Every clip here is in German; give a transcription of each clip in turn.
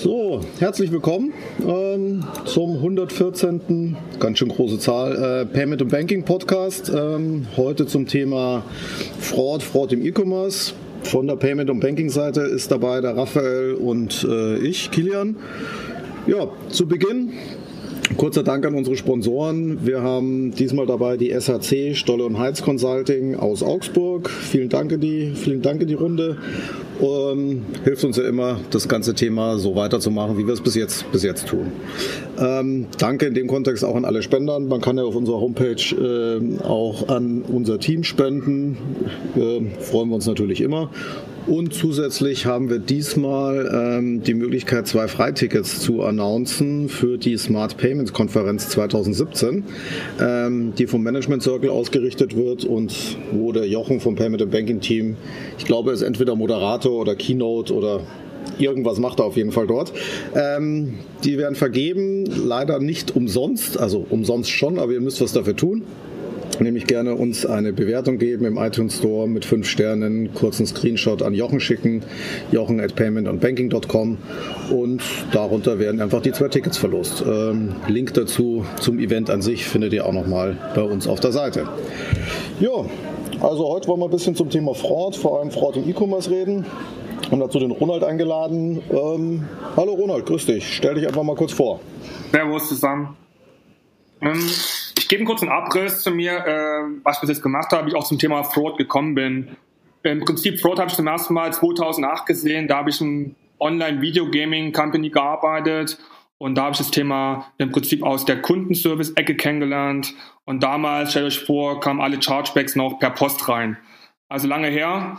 So, herzlich willkommen ähm, zum 114. ganz schön große Zahl äh, Payment und Banking Podcast. Ähm, heute zum Thema Fraud, Fraud im E-Commerce. Von der Payment und Banking Seite ist dabei der Raphael und äh, ich, Kilian. Ja, zu Beginn Kurzer Dank an unsere Sponsoren. Wir haben diesmal dabei die SHC Stolle und Heiz Consulting aus Augsburg. Vielen Dank in die, vielen Dank in die Runde. Ähm, hilft uns ja immer, das ganze Thema so weiterzumachen, wie wir es bis jetzt, bis jetzt tun. Ähm, danke in dem Kontext auch an alle Spendern. Man kann ja auf unserer Homepage äh, auch an unser Team spenden. Äh, freuen wir uns natürlich immer. Und zusätzlich haben wir diesmal ähm, die Möglichkeit, zwei Freitickets zu announcen für die Smart Payments Konferenz 2017, ähm, die vom Management Circle ausgerichtet wird und wo der Jochen vom Payment and Banking Team, ich glaube, ist entweder Moderator oder Keynote oder irgendwas macht er auf jeden Fall dort. Ähm, die werden vergeben, leider nicht umsonst, also umsonst schon, aber ihr müsst was dafür tun nämlich gerne uns eine Bewertung geben im iTunes Store mit fünf Sternen, kurzen Screenshot an Jochen schicken, jochen at paymentandbanking.com und darunter werden einfach die zwei Tickets verlost. Ähm, Link dazu zum Event an sich findet ihr auch nochmal bei uns auf der Seite. Ja, also heute wollen wir ein bisschen zum Thema Fraud, vor allem Fraud im E-Commerce reden und dazu den Ronald eingeladen. Ähm, hallo Ronald, grüß dich. Stell dich einfach mal kurz vor. Servus zusammen. Ähm, ich gebe einen kurzen Abriss zu mir, äh, was ich bis jetzt gemacht habe, wie ich auch zum Thema Fraud gekommen bin. Im Prinzip Fraud habe ich zum ersten Mal 2008 gesehen. Da habe ich in Online-Video-Gaming-Company gearbeitet und da habe ich das Thema im Prinzip aus der Kundenservice-Ecke kennengelernt. Und damals, stellt euch vor, kamen alle Chargebacks noch per Post rein. Also lange her.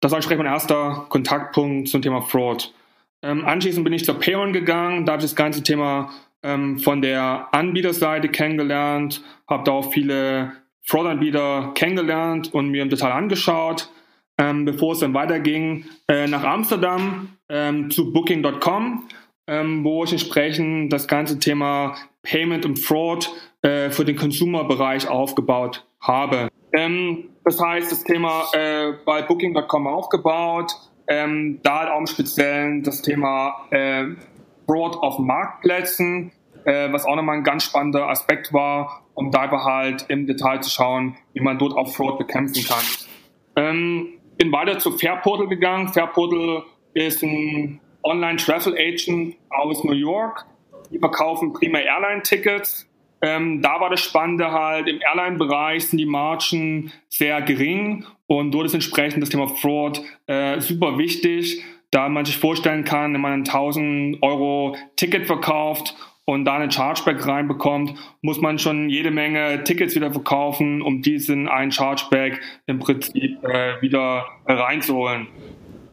Das war entsprechend mein erster Kontaktpunkt zum Thema Fraud. Ähm, anschließend bin ich zur Payron gegangen. Da habe ich das ganze Thema ähm, von der Anbieterseite kennengelernt, habe da auch viele Fraud-Anbieter kennengelernt und mir im Detail angeschaut, ähm, bevor es dann weiterging äh, nach Amsterdam ähm, zu Booking.com, ähm, wo ich entsprechend das ganze Thema Payment und Fraud äh, für den Consumer-Bereich aufgebaut habe. Ähm, das heißt, das Thema äh, bei Booking.com aufgebaut, ähm, da halt auch im Speziellen das Thema äh, Fraud auf Marktplätzen, äh, was auch nochmal ein ganz spannender Aspekt war, um da einfach halt im Detail zu schauen, wie man dort auch Fraud bekämpfen kann. Ähm, bin weiter zu Fairportal gegangen. Fairportal ist ein Online-Travel Agent aus New York. Die verkaufen primär Airline-Tickets. Ähm, da war das Spannende halt, im Airline-Bereich sind die Margen sehr gering und dort ist entsprechend das Thema Fraud äh, super wichtig da man sich vorstellen kann, wenn man ein 1000 Euro Ticket verkauft und da eine Chargeback reinbekommt, muss man schon jede Menge Tickets wieder verkaufen, um diesen einen Chargeback im Prinzip äh, wieder reinzuholen.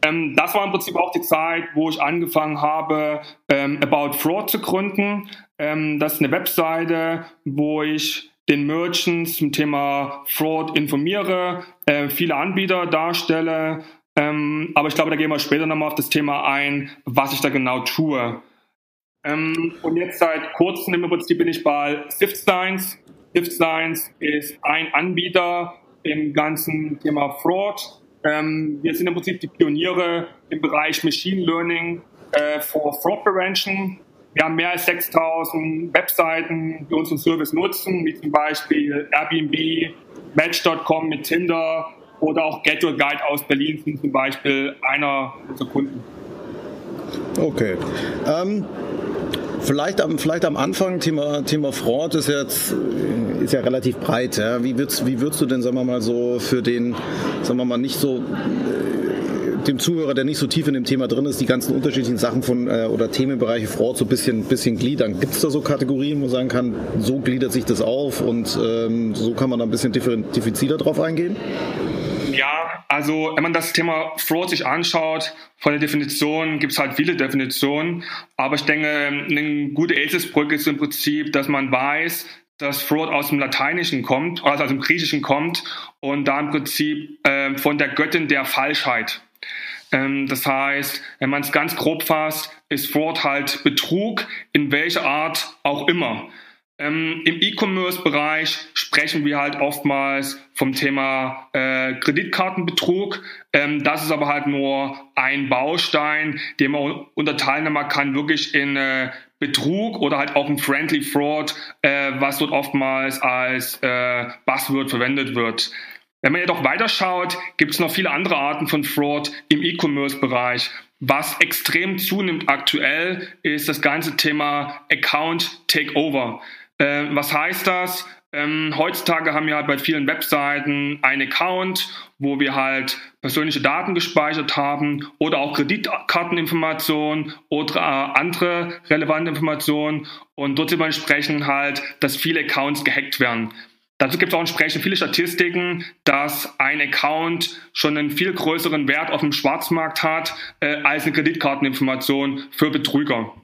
Ähm, das war im Prinzip auch die Zeit, wo ich angefangen habe, ähm, About Fraud zu gründen. Ähm, das ist eine Webseite, wo ich den Merchants zum Thema Fraud informiere, äh, viele Anbieter darstelle, ähm, aber ich glaube, da gehen wir später nochmal auf das Thema ein, was ich da genau tue. Ähm, und jetzt seit kurzem im Prinzip bin ich bei Sift Science. Sift Science ist ein Anbieter im ganzen Thema Fraud. Ähm, wir sind im Prinzip die Pioniere im Bereich Machine Learning äh, for Fraud Prevention. Wir haben mehr als 6000 Webseiten, die unseren Service nutzen, wie zum Beispiel Airbnb, Match.com mit Tinder, oder auch Get Your Guide aus Berlin sind zum Beispiel einer unserer Kunden. Okay. Ähm, vielleicht, am, vielleicht am Anfang, Thema, Thema Fraud ist jetzt ist ja relativ breit. Ja? Wie, würdest, wie würdest du denn, sagen wir mal, so für den, sagen wir mal, nicht so äh, dem Zuhörer, der nicht so tief in dem Thema drin ist, die ganzen unterschiedlichen Sachen von äh, oder Themenbereiche Fraud so ein bisschen, bisschen gliedern. Gibt es da so Kategorien, wo man sagen kann, so gliedert sich das auf und ähm, so kann man da ein bisschen differenzierter drauf eingehen? Ja, also wenn man das Thema Fraud sich anschaut, von der Definition gibt es halt viele Definitionen, aber ich denke, eine gute Eselsbrücke ist im Prinzip, dass man weiß, dass Fraud aus dem Lateinischen kommt, also aus dem Griechischen kommt und da im Prinzip äh, von der Göttin der Falschheit. Ähm, das heißt, wenn man es ganz grob fasst, ist Fraud halt Betrug in welcher Art auch immer. Ähm, Im E-Commerce-Bereich sprechen wir halt oftmals vom Thema äh, Kreditkartenbetrug. Ähm, das ist aber halt nur ein Baustein, den man unterteilen kann, wirklich in äh, Betrug oder halt auch ein Friendly Fraud, äh, was dort oftmals als äh, Buzzword verwendet wird. Wenn man jedoch weiterschaut, gibt es noch viele andere Arten von Fraud im E-Commerce-Bereich. Was extrem zunimmt aktuell, ist das ganze Thema Account Takeover. Äh, was heißt das? Ähm, heutzutage haben wir halt bei vielen Webseiten einen Account, wo wir halt persönliche Daten gespeichert haben oder auch Kreditkarteninformationen oder äh, andere relevante Informationen. Und dort sieht man entsprechend halt, dass viele Accounts gehackt werden. Dazu gibt es auch entsprechend viele Statistiken, dass ein Account schon einen viel größeren Wert auf dem Schwarzmarkt hat äh, als eine Kreditkarteninformation für Betrüger.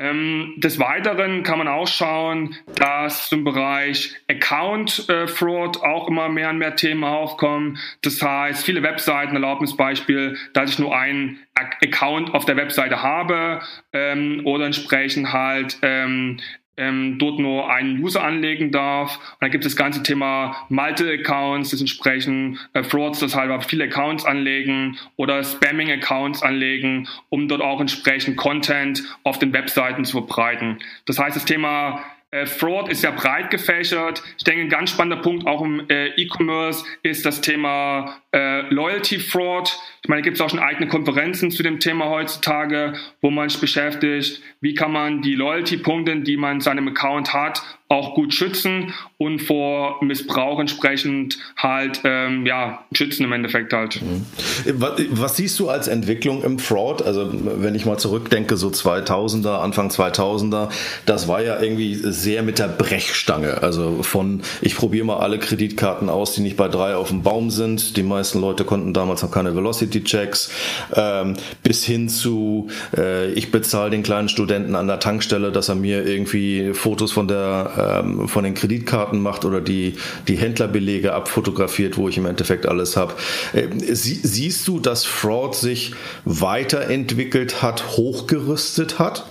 Ähm, des Weiteren kann man auch schauen, dass im Bereich Account äh, Fraud auch immer mehr und mehr Themen aufkommen. Das heißt, viele Webseiten erlauben das Beispiel, dass ich nur einen Account auf der Webseite habe ähm, oder entsprechend halt ähm, ähm, dort nur einen User anlegen darf. Und dann gibt es das ganze Thema Multi-Accounts, das entsprechen äh, Frauds, das halt viele Accounts anlegen oder Spamming-Accounts anlegen, um dort auch entsprechend Content auf den Webseiten zu verbreiten. Das heißt, das Thema äh, Fraud ist ja breit gefächert. Ich denke, ein ganz spannender Punkt auch im äh, E-Commerce ist das Thema äh, Loyalty Fraud. Ich meine, gibt es auch schon eigene Konferenzen zu dem Thema heutzutage, wo man sich beschäftigt, wie kann man die Loyalty-Punkte, die man in seinem Account hat, auch gut schützen und vor Missbrauch entsprechend halt ähm, ja schützen im Endeffekt halt. Mhm. Was, was, siehst du als Entwicklung im Fraud? Also wenn ich mal zurückdenke, so 2000er, Anfang 2000er, das war ja irgendwie sehr mit der Brechstange. Also von ich probiere mal alle Kreditkarten aus, die nicht bei drei auf dem Baum sind. Die meisten Leute konnten damals noch keine Velocity-Checks. Ähm, bis hin zu äh, ich bezahle den kleinen Studenten an der Tankstelle, dass er mir irgendwie Fotos von der ähm, von den Kreditkarten macht oder die, die Händlerbelege abfotografiert, wo ich im Endeffekt alles habe. Äh, sie, siehst du, dass Fraud sich weiterentwickelt hat, hochgerüstet hat?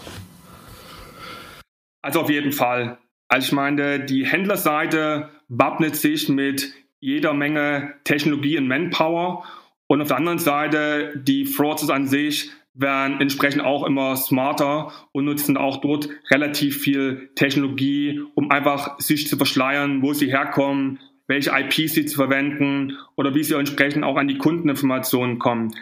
Also auf jeden Fall. Also ich meine, die Händlerseite wappnet sich mit jeder Menge Technologie und Manpower und auf der anderen Seite die Frauds an sich werden entsprechend auch immer smarter und nutzen auch dort relativ viel Technologie, um einfach sich zu verschleiern, wo sie herkommen, welche IPs sie zu verwenden oder wie sie entsprechend auch an die Kundeninformationen kommen.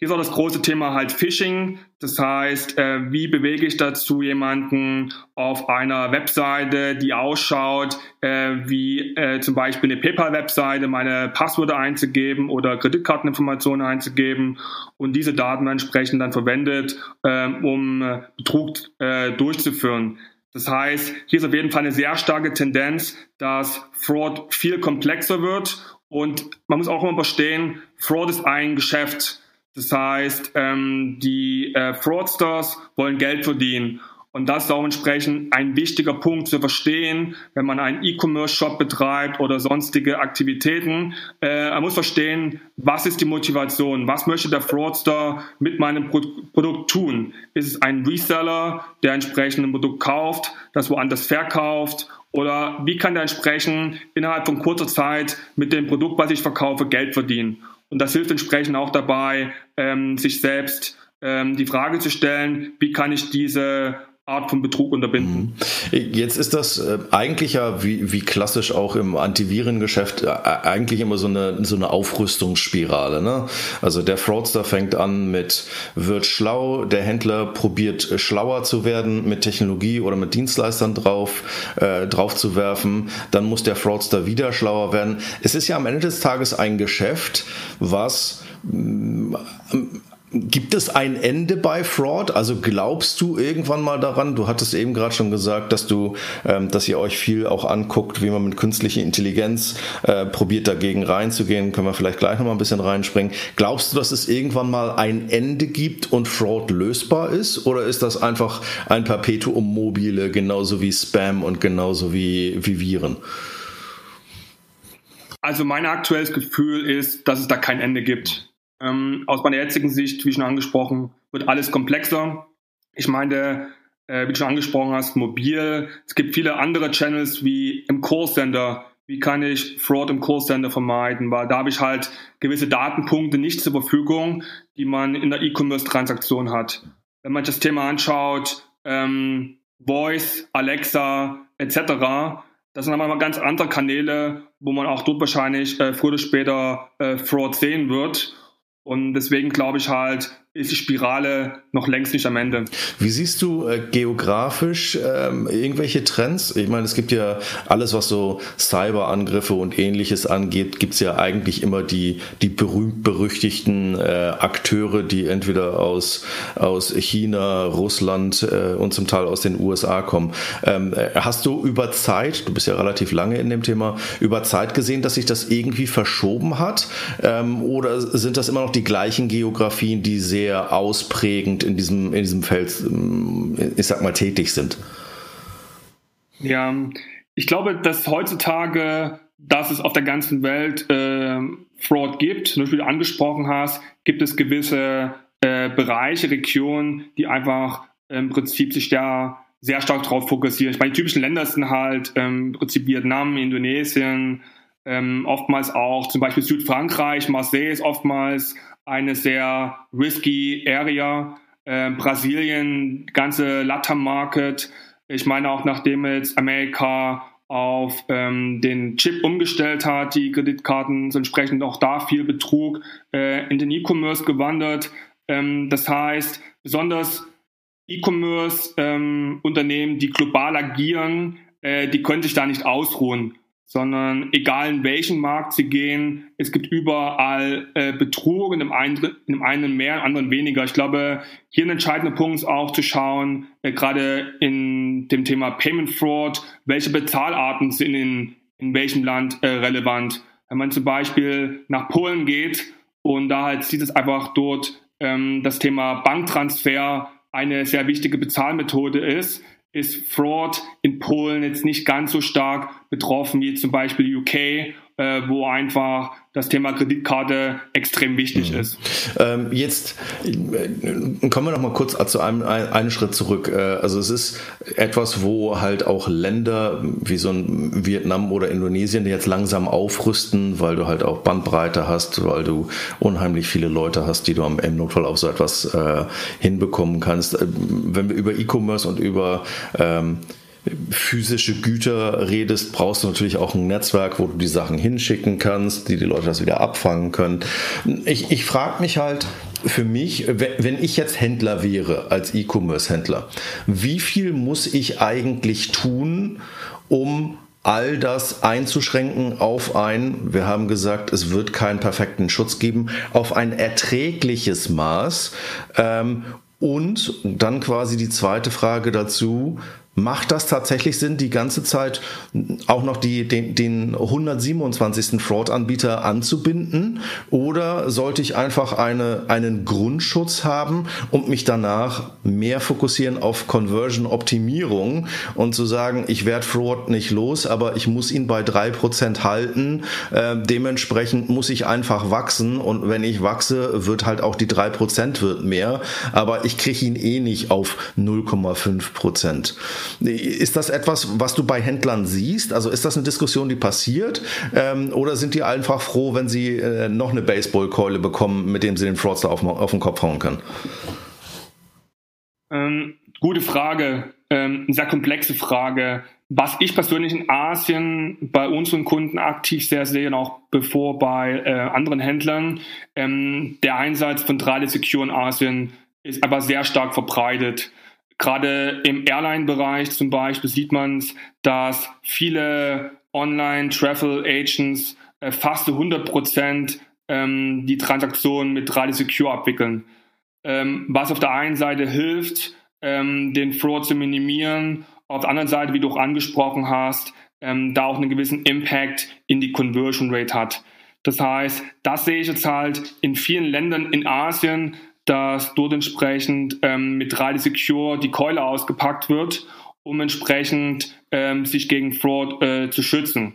Hier ist auch das große Thema halt Phishing. Das heißt, äh, wie bewege ich dazu jemanden auf einer Webseite, die ausschaut, äh, wie äh, zum Beispiel eine PayPal-Webseite, meine Passwörter einzugeben oder Kreditkarteninformationen einzugeben und diese Daten entsprechend dann verwendet, ähm, um äh, Betrug äh, durchzuführen. Das heißt, hier ist auf jeden Fall eine sehr starke Tendenz, dass Fraud viel komplexer wird und man muss auch immer verstehen, Fraud ist ein Geschäft. Das heißt, ähm, die äh, Fraudsters wollen Geld verdienen. Und das ist auch entsprechend ein wichtiger Punkt zu verstehen, wenn man einen E-Commerce-Shop betreibt oder sonstige Aktivitäten. Äh, man muss verstehen, was ist die Motivation? Was möchte der Fraudster mit meinem Pro Produkt tun? Ist es ein Reseller, der entsprechend ein Produkt kauft, das woanders verkauft? Oder wie kann der entsprechend innerhalb von kurzer Zeit mit dem Produkt, was ich verkaufe, Geld verdienen? Und das hilft entsprechend auch dabei, ähm, sich selbst ähm, die Frage zu stellen, wie kann ich diese Art von Betrug unterbinden. Mhm. Jetzt ist das äh, eigentlich ja wie, wie klassisch auch im Antivirengeschäft äh, eigentlich immer so eine, so eine Aufrüstungsspirale. Ne? Also der Fraudster fängt an mit wird schlau, der Händler probiert äh, schlauer zu werden mit Technologie oder mit Dienstleistern drauf, äh, drauf zu werfen, dann muss der Fraudster wieder schlauer werden. Es ist ja am Ende des Tages ein Geschäft, was mm, Gibt es ein Ende bei Fraud? Also glaubst du irgendwann mal daran? Du hattest eben gerade schon gesagt, dass du, ähm, dass ihr euch viel auch anguckt, wie man mit künstlicher Intelligenz äh, probiert dagegen reinzugehen. Können wir vielleicht gleich noch mal ein bisschen reinspringen. Glaubst du, dass es irgendwann mal ein Ende gibt und Fraud lösbar ist? Oder ist das einfach ein Perpetuum mobile, genauso wie Spam und genauso wie, wie Viren? Also mein aktuelles Gefühl ist, dass es da kein Ende gibt. Ähm, aus meiner jetzigen Sicht, wie schon angesprochen, wird alles komplexer. Ich meine, äh, wie du schon angesprochen hast, mobil. Es gibt viele andere Channels wie im Callcenter. Wie kann ich Fraud im Callcenter vermeiden? Weil da habe ich halt gewisse Datenpunkte nicht zur Verfügung, die man in der E-Commerce-Transaktion hat. Wenn man sich das Thema anschaut, ähm, Voice, Alexa etc., das sind aber mal ganz andere Kanäle, wo man auch dort wahrscheinlich äh, früher oder später äh, Fraud sehen wird. Und deswegen glaube ich halt, ist die Spirale noch längst nicht am Ende. Wie siehst du äh, geografisch ähm, irgendwelche Trends? Ich meine, es gibt ja alles, was so Cyberangriffe und ähnliches angeht, gibt es ja eigentlich immer die, die berühmt-berüchtigten äh, Akteure, die entweder aus, aus China, Russland äh, und zum Teil aus den USA kommen. Ähm, äh, hast du über Zeit, du bist ja relativ lange in dem Thema, über Zeit gesehen, dass sich das irgendwie verschoben hat? Ähm, oder sind das immer noch die gleichen Geografien, die sehr sehr ausprägend in diesem, in diesem Feld, ähm, ich sag mal, tätig sind? Ja, ich glaube, dass heutzutage, dass es auf der ganzen Welt äh, Fraud gibt, wie du angesprochen hast, gibt es gewisse äh, Bereiche, Regionen, die einfach im Prinzip sich da sehr stark darauf fokussieren. Ich meine, die typischen Länder sind halt ähm, im Prinzip Vietnam, Indonesien, ähm, oftmals auch zum Beispiel Südfrankreich, Marseille ist oftmals eine sehr risky Area. Äh, Brasilien, ganze Latam Market. Ich meine auch, nachdem jetzt Amerika auf ähm, den Chip umgestellt hat, die Kreditkarten sind entsprechend auch da viel Betrug äh, in den E-Commerce gewandert. Ähm, das heißt, besonders E-Commerce-Unternehmen, ähm, die global agieren, äh, die können sich da nicht ausruhen sondern egal in welchen Markt sie gehen, es gibt überall äh, Betrug, in dem, einen, in dem einen mehr, in dem anderen weniger. Ich glaube, hier ein entscheidender Punkt ist auch zu schauen, äh, gerade in dem Thema Payment Fraud, welche Bezahlarten sind in, in welchem Land äh, relevant. Wenn man zum Beispiel nach Polen geht und da halt sieht es einfach dort ähm, das Thema Banktransfer eine sehr wichtige Bezahlmethode ist, ist Fraud in Polen jetzt nicht ganz so stark betroffen wie zum Beispiel UK, äh, wo einfach das Thema Kreditkarte extrem wichtig mhm. ist. Ähm, jetzt äh, kommen wir noch mal kurz zu einem einen Schritt zurück. Äh, also es ist etwas, wo halt auch Länder wie so ein Vietnam oder Indonesien jetzt langsam aufrüsten, weil du halt auch Bandbreite hast, weil du unheimlich viele Leute hast, die du am im Notfall auf so etwas äh, hinbekommen kannst. Äh, wenn wir über E-Commerce und über ähm, physische Güter redest, brauchst du natürlich auch ein Netzwerk, wo du die Sachen hinschicken kannst, die die Leute das wieder abfangen können. Ich, ich frage mich halt für mich, wenn ich jetzt Händler wäre, als E-Commerce-Händler, wie viel muss ich eigentlich tun, um all das einzuschränken auf ein, wir haben gesagt, es wird keinen perfekten Schutz geben, auf ein erträgliches Maß. Ähm, und dann quasi die zweite Frage dazu, Macht das tatsächlich Sinn, die ganze Zeit auch noch die, den, den 127. Fraud-Anbieter anzubinden? Oder sollte ich einfach eine, einen Grundschutz haben und mich danach mehr fokussieren auf Conversion-Optimierung und zu sagen, ich werde Fraud nicht los, aber ich muss ihn bei 3% halten. Äh, dementsprechend muss ich einfach wachsen und wenn ich wachse, wird halt auch die 3% wird mehr, aber ich kriege ihn eh nicht auf 0,5%. Ist das etwas, was du bei Händlern siehst? Also ist das eine Diskussion, die passiert? Ähm, oder sind die einfach froh, wenn sie äh, noch eine Baseballkeule bekommen, mit dem sie den Fraudster auf, auf den Kopf hauen können? Ähm, gute Frage, ähm, sehr komplexe Frage. Was ich persönlich in Asien bei unseren Kunden aktiv sehr sehe, und auch bevor bei äh, anderen Händlern, ähm, der Einsatz von Trade Secure in Asien ist aber sehr stark verbreitet. Gerade im Airline-Bereich zum Beispiel sieht man es, dass viele Online-Travel-Agents äh, fast zu 100 Prozent ähm, die Transaktionen mit Radio Secure abwickeln. Ähm, was auf der einen Seite hilft, ähm, den Fraud zu minimieren, auf der anderen Seite, wie du auch angesprochen hast, ähm, da auch einen gewissen Impact in die Conversion Rate hat. Das heißt, das sehe ich jetzt halt in vielen Ländern in Asien, dass dort entsprechend ähm, mit Radio Secure die Keule ausgepackt wird, um entsprechend ähm, sich gegen Fraud äh, zu schützen,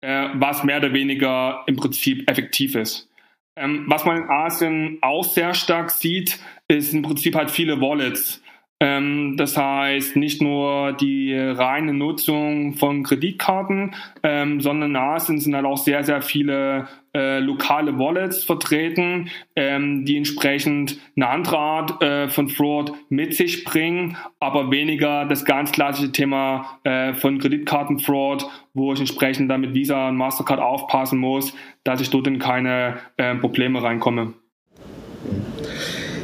äh, was mehr oder weniger im Prinzip effektiv ist. Ähm, was man in Asien auch sehr stark sieht, ist im Prinzip halt viele Wallets. Ähm, das heißt nicht nur die reine Nutzung von Kreditkarten, ähm, sondern sind, sind halt auch sehr, sehr viele äh, lokale Wallets vertreten, ähm, die entsprechend eine andere Art äh, von Fraud mit sich bringen, aber weniger das ganz klassische Thema äh, von Kreditkartenfraud, wo ich entsprechend dann mit Visa und Mastercard aufpassen muss, dass ich dort in keine äh, Probleme reinkomme.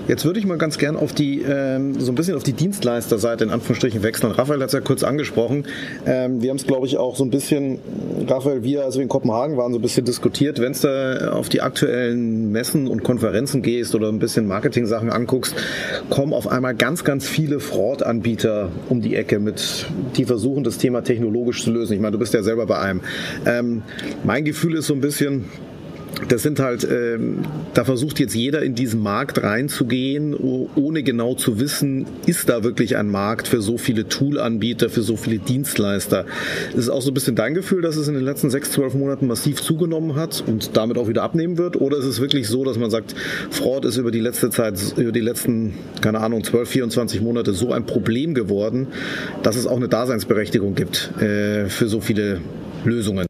Jetzt würde ich mal ganz gern auf die, ähm, so ein bisschen auf die Dienstleisterseite in Anführungsstrichen wechseln. Raphael hat es ja kurz angesprochen. Ähm, wir haben es, glaube ich, auch so ein bisschen, Raphael, wir, als wir in Kopenhagen waren, so ein bisschen diskutiert. Wenn es da auf die aktuellen Messen und Konferenzen gehst oder ein bisschen Marketing-Sachen anguckst, kommen auf einmal ganz, ganz viele Fraud-Anbieter um die Ecke mit, die versuchen, das Thema technologisch zu lösen. Ich meine, du bist ja selber bei einem. Ähm, mein Gefühl ist so ein bisschen, das sind halt, ähm, da versucht jetzt jeder in diesen Markt reinzugehen, ohne genau zu wissen, ist da wirklich ein Markt für so viele Toolanbieter, für so viele Dienstleister. Ist es auch so ein bisschen dein Gefühl, dass es in den letzten sechs, zwölf Monaten massiv zugenommen hat und damit auch wieder abnehmen wird? Oder ist es wirklich so, dass man sagt, Fraud ist über die letzte Zeit, über die letzten, keine Ahnung, 12, 24 Monate so ein Problem geworden, dass es auch eine Daseinsberechtigung gibt äh, für so viele Lösungen?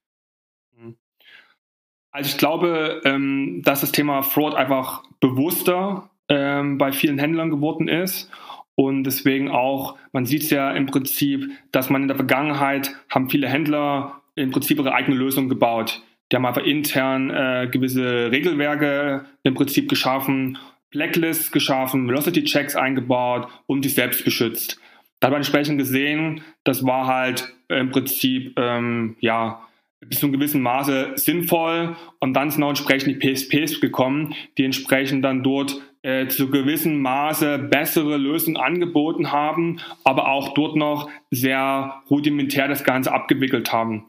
Also ich glaube, ähm, dass das Thema Fraud einfach bewusster ähm, bei vielen Händlern geworden ist. Und deswegen auch, man sieht es ja im Prinzip, dass man in der Vergangenheit haben viele Händler im Prinzip ihre eigene Lösung gebaut. Die haben einfach intern äh, gewisse Regelwerke im Prinzip geschaffen, Blacklists geschaffen, Velocity-Checks eingebaut und sich selbst geschützt. Da hat man entsprechend gesehen, das war halt im Prinzip, ähm, ja, bis zu einem gewissen Maße sinnvoll und dann sind auch entsprechend die PSPs gekommen, die entsprechend dann dort äh, zu gewissem Maße bessere Lösungen angeboten haben, aber auch dort noch sehr rudimentär das Ganze abgewickelt haben.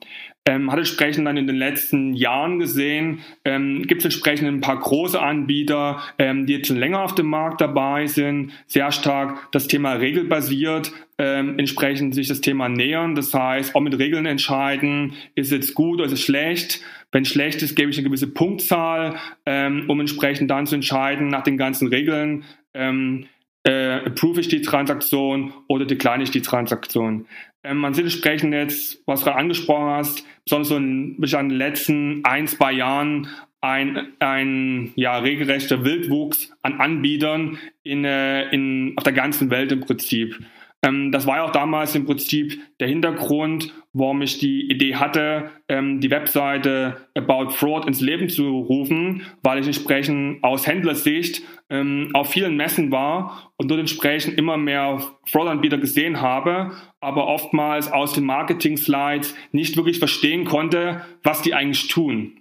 Ähm, hat entsprechend dann in den letzten Jahren gesehen, ähm, gibt es entsprechend ein paar große Anbieter, ähm, die jetzt schon länger auf dem Markt dabei sind, sehr stark das Thema regelbasiert, ähm, entsprechend sich das Thema nähern. Das heißt, auch mit Regeln entscheiden, ist es gut oder ist es schlecht. Wenn schlecht ist, gebe ich eine gewisse Punktzahl, ähm, um entsprechend dann zu entscheiden nach den ganzen Regeln, ähm, äh, approve ich die Transaktion oder decline ich die Transaktion. Ähm, man sieht entsprechend jetzt, was du angesprochen hast, besonders so in, in den letzten ein, zwei Jahren ein, ein ja, regelrechter Wildwuchs an Anbietern in, äh, in, auf der ganzen Welt im Prinzip. Ähm, das war ja auch damals im Prinzip der Hintergrund, warum ich die Idee hatte, ähm, die Webseite About Fraud ins Leben zu rufen, weil ich entsprechend aus Händlersicht ähm, auf vielen Messen war und dort entsprechend immer mehr Fraud-Anbieter gesehen habe, aber oftmals aus den Marketing-Slides nicht wirklich verstehen konnte, was die eigentlich tun.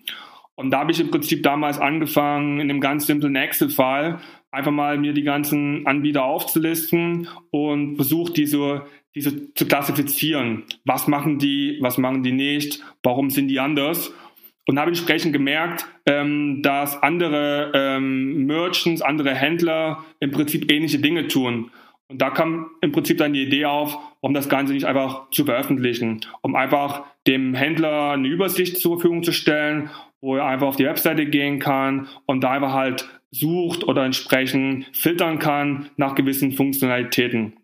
Und da habe ich im Prinzip damals angefangen, in einem ganz simplen Excel-File einfach mal mir die ganzen Anbieter aufzulisten und versucht, diese, diese zu klassifizieren. Was machen die, was machen die nicht, warum sind die anders? Und habe entsprechend gemerkt, ähm, dass andere ähm, Merchants, andere Händler im Prinzip ähnliche Dinge tun. Und da kam im Prinzip dann die Idee auf, um das Ganze nicht einfach zu veröffentlichen, um einfach dem Händler eine Übersicht zur Verfügung zu stellen, wo er einfach auf die Webseite gehen kann und da einfach halt sucht oder entsprechend filtern kann nach gewissen Funktionalitäten.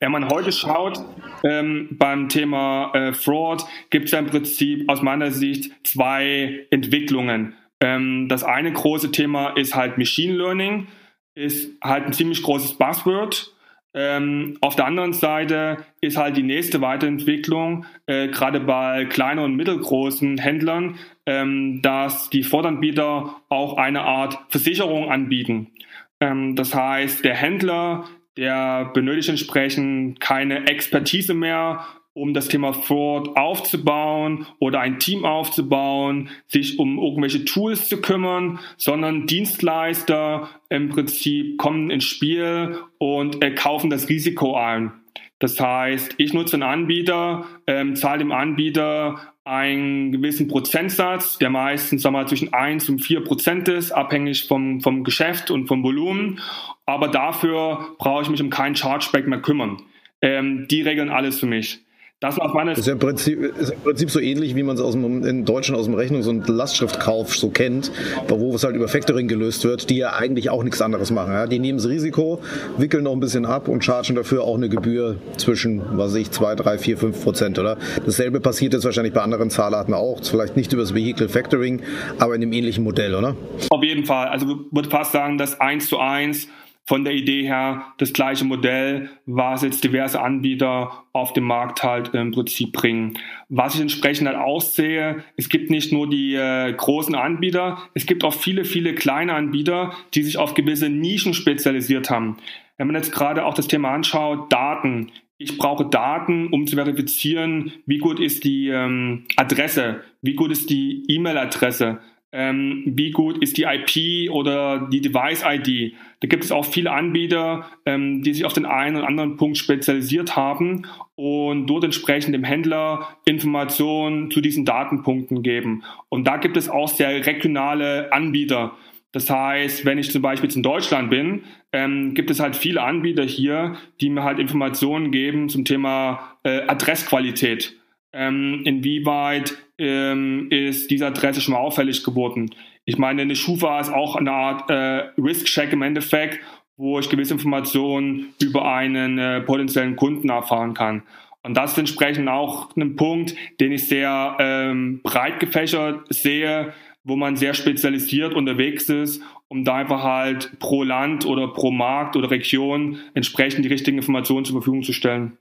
Wenn man heute schaut, ähm, beim Thema äh, Fraud gibt es ja im Prinzip aus meiner Sicht zwei Entwicklungen. Ähm, das eine große Thema ist halt Machine Learning, ist halt ein ziemlich großes Buzzword. Ähm, auf der anderen Seite ist halt die nächste Weiterentwicklung, äh, gerade bei kleinen und mittelgroßen Händlern, ähm, dass die Vordanbieter auch eine Art Versicherung anbieten. Ähm, das heißt, der Händler, der benötigt entsprechend keine Expertise mehr, um das Thema Fraud aufzubauen oder ein Team aufzubauen, sich um irgendwelche Tools zu kümmern, sondern Dienstleister im Prinzip kommen ins Spiel und äh, kaufen das Risiko ein. Das heißt, ich nutze einen Anbieter, ähm, zahle dem Anbieter einen gewissen Prozentsatz, der meistens sagen wir, zwischen 1 und 4 Prozent ist, abhängig vom, vom Geschäft und vom Volumen. Aber dafür brauche ich mich um keinen Chargeback mehr kümmern. Ähm, die regeln alles für mich. Das, ist, ja im Prinzip, ist im Prinzip so ähnlich, wie man es aus dem, in Deutschland aus dem Rechnungs- und Lastschriftkauf so kennt, wo es halt über Factoring gelöst wird, die ja eigentlich auch nichts anderes machen. Ja? Die nehmen das Risiko, wickeln noch ein bisschen ab und chargen dafür auch eine Gebühr zwischen, was weiß ich, 2, 3, 4, 5 Prozent, oder? Dasselbe passiert jetzt wahrscheinlich bei anderen Zahlarten auch, vielleicht nicht über das Vehicle Factoring, aber in dem ähnlichen Modell, oder? Auf jeden Fall. Also ich würde fast sagen, dass eins zu eins von der Idee her das gleiche Modell, was jetzt diverse Anbieter auf dem Markt halt im Prinzip bringen. Was ich entsprechend halt aussehe, es gibt nicht nur die äh, großen Anbieter, es gibt auch viele, viele kleine Anbieter, die sich auf gewisse Nischen spezialisiert haben. Wenn man jetzt gerade auch das Thema anschaut, Daten. Ich brauche Daten, um zu verifizieren, wie gut ist die ähm, Adresse, wie gut ist die E-Mail-Adresse, ähm, wie gut ist die IP oder die Device-ID. Da gibt es auch viele Anbieter, ähm, die sich auf den einen oder anderen Punkt spezialisiert haben und dort entsprechend dem Händler Informationen zu diesen Datenpunkten geben. Und da gibt es auch sehr regionale Anbieter. Das heißt, wenn ich zum Beispiel jetzt in Deutschland bin, ähm, gibt es halt viele Anbieter hier, die mir halt Informationen geben zum Thema äh, Adressqualität. Ähm, inwieweit ähm, ist diese Adresse schon mal auffällig geworden. Ich meine, eine Schufa ist auch eine Art äh, Risk-Check im Endeffekt, wo ich gewisse Informationen über einen äh, potenziellen Kunden erfahren kann. Und das ist entsprechend auch ein Punkt, den ich sehr ähm, breit gefächert sehe, wo man sehr spezialisiert unterwegs ist, um da einfach halt pro Land oder pro Markt oder Region entsprechend die richtigen Informationen zur Verfügung zu stellen.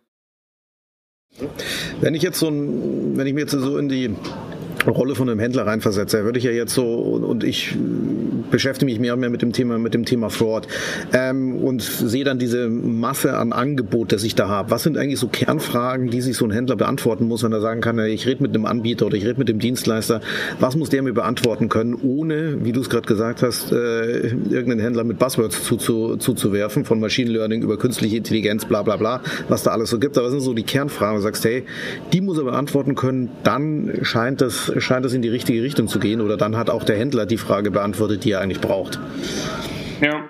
Wenn ich jetzt so wenn ich mir jetzt so in die Rolle von einem Händler reinversetze, würde ich ja jetzt so, und ich beschäftige mich mehr und mehr mit dem Thema, mit dem Thema Fraud ähm, und sehe dann diese Masse an Angebot, das ich da habe. Was sind eigentlich so Kernfragen, die sich so ein Händler beantworten muss, wenn er sagen kann, ich rede mit einem Anbieter oder ich rede mit dem Dienstleister. Was muss der mir beantworten können, ohne, wie du es gerade gesagt hast, äh, irgendeinen Händler mit Buzzwords zuzuwerfen, von Machine Learning über künstliche Intelligenz, bla bla bla, was da alles so gibt. Aber was sind so die Kernfragen? Du sagst, hey, die muss er beantworten können, dann scheint das, scheint das in die richtige Richtung zu gehen oder dann hat auch der Händler die Frage beantwortet, die er eigentlich braucht. Ja,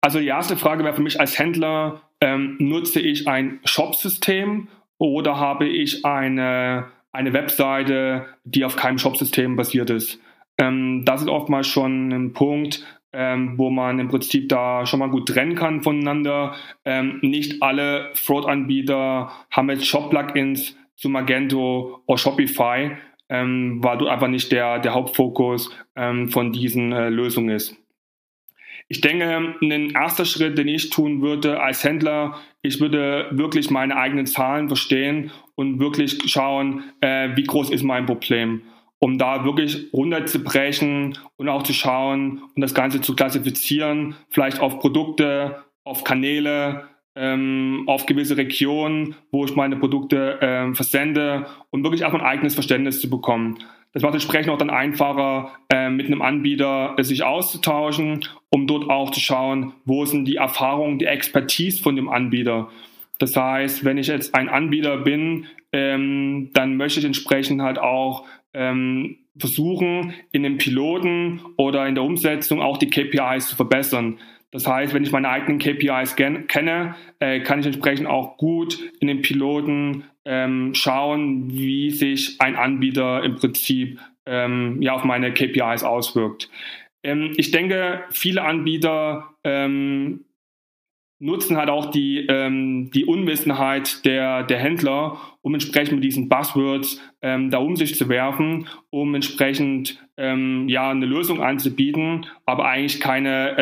also die erste Frage wäre für mich als Händler, ähm, nutze ich ein Shop-System oder habe ich eine, eine Webseite, die auf keinem Shop-System basiert ist? Ähm, das ist oftmals schon ein Punkt, ähm, wo man im Prinzip da schon mal gut trennen kann voneinander. Ähm, nicht alle Fraud-Anbieter haben jetzt Shop-Plugins zu Magento oder Shopify, ähm, weil dort einfach nicht der, der Hauptfokus ähm, von diesen äh, Lösungen ist. Ich denke, ein erster Schritt, den ich tun würde als Händler, ich würde wirklich meine eigenen Zahlen verstehen und wirklich schauen, äh, wie groß ist mein Problem, um da wirklich runterzubrechen und auch zu schauen und das Ganze zu klassifizieren, vielleicht auf Produkte, auf Kanäle, ähm, auf gewisse Regionen, wo ich meine Produkte ähm, versende und wirklich auch ein eigenes Verständnis zu bekommen. Das macht entsprechend auch dann einfacher, äh, mit einem Anbieter äh, sich auszutauschen, um dort auch zu schauen, wo sind die Erfahrungen, die Expertise von dem Anbieter. Das heißt, wenn ich jetzt ein Anbieter bin, ähm, dann möchte ich entsprechend halt auch ähm, versuchen, in dem Piloten oder in der Umsetzung auch die KPIs zu verbessern. Das heißt, wenn ich meine eigenen KPIs kenne, äh, kann ich entsprechend auch gut in den Piloten ähm, schauen, wie sich ein Anbieter im Prinzip ähm, ja, auf meine KPIs auswirkt. Ähm, ich denke, viele Anbieter ähm, nutzen halt auch die, ähm, die Unwissenheit der, der Händler, um entsprechend mit diesen Buzzwords ähm, da um sich zu werfen, um entsprechend ja eine Lösung anzubieten, aber eigentlich keine,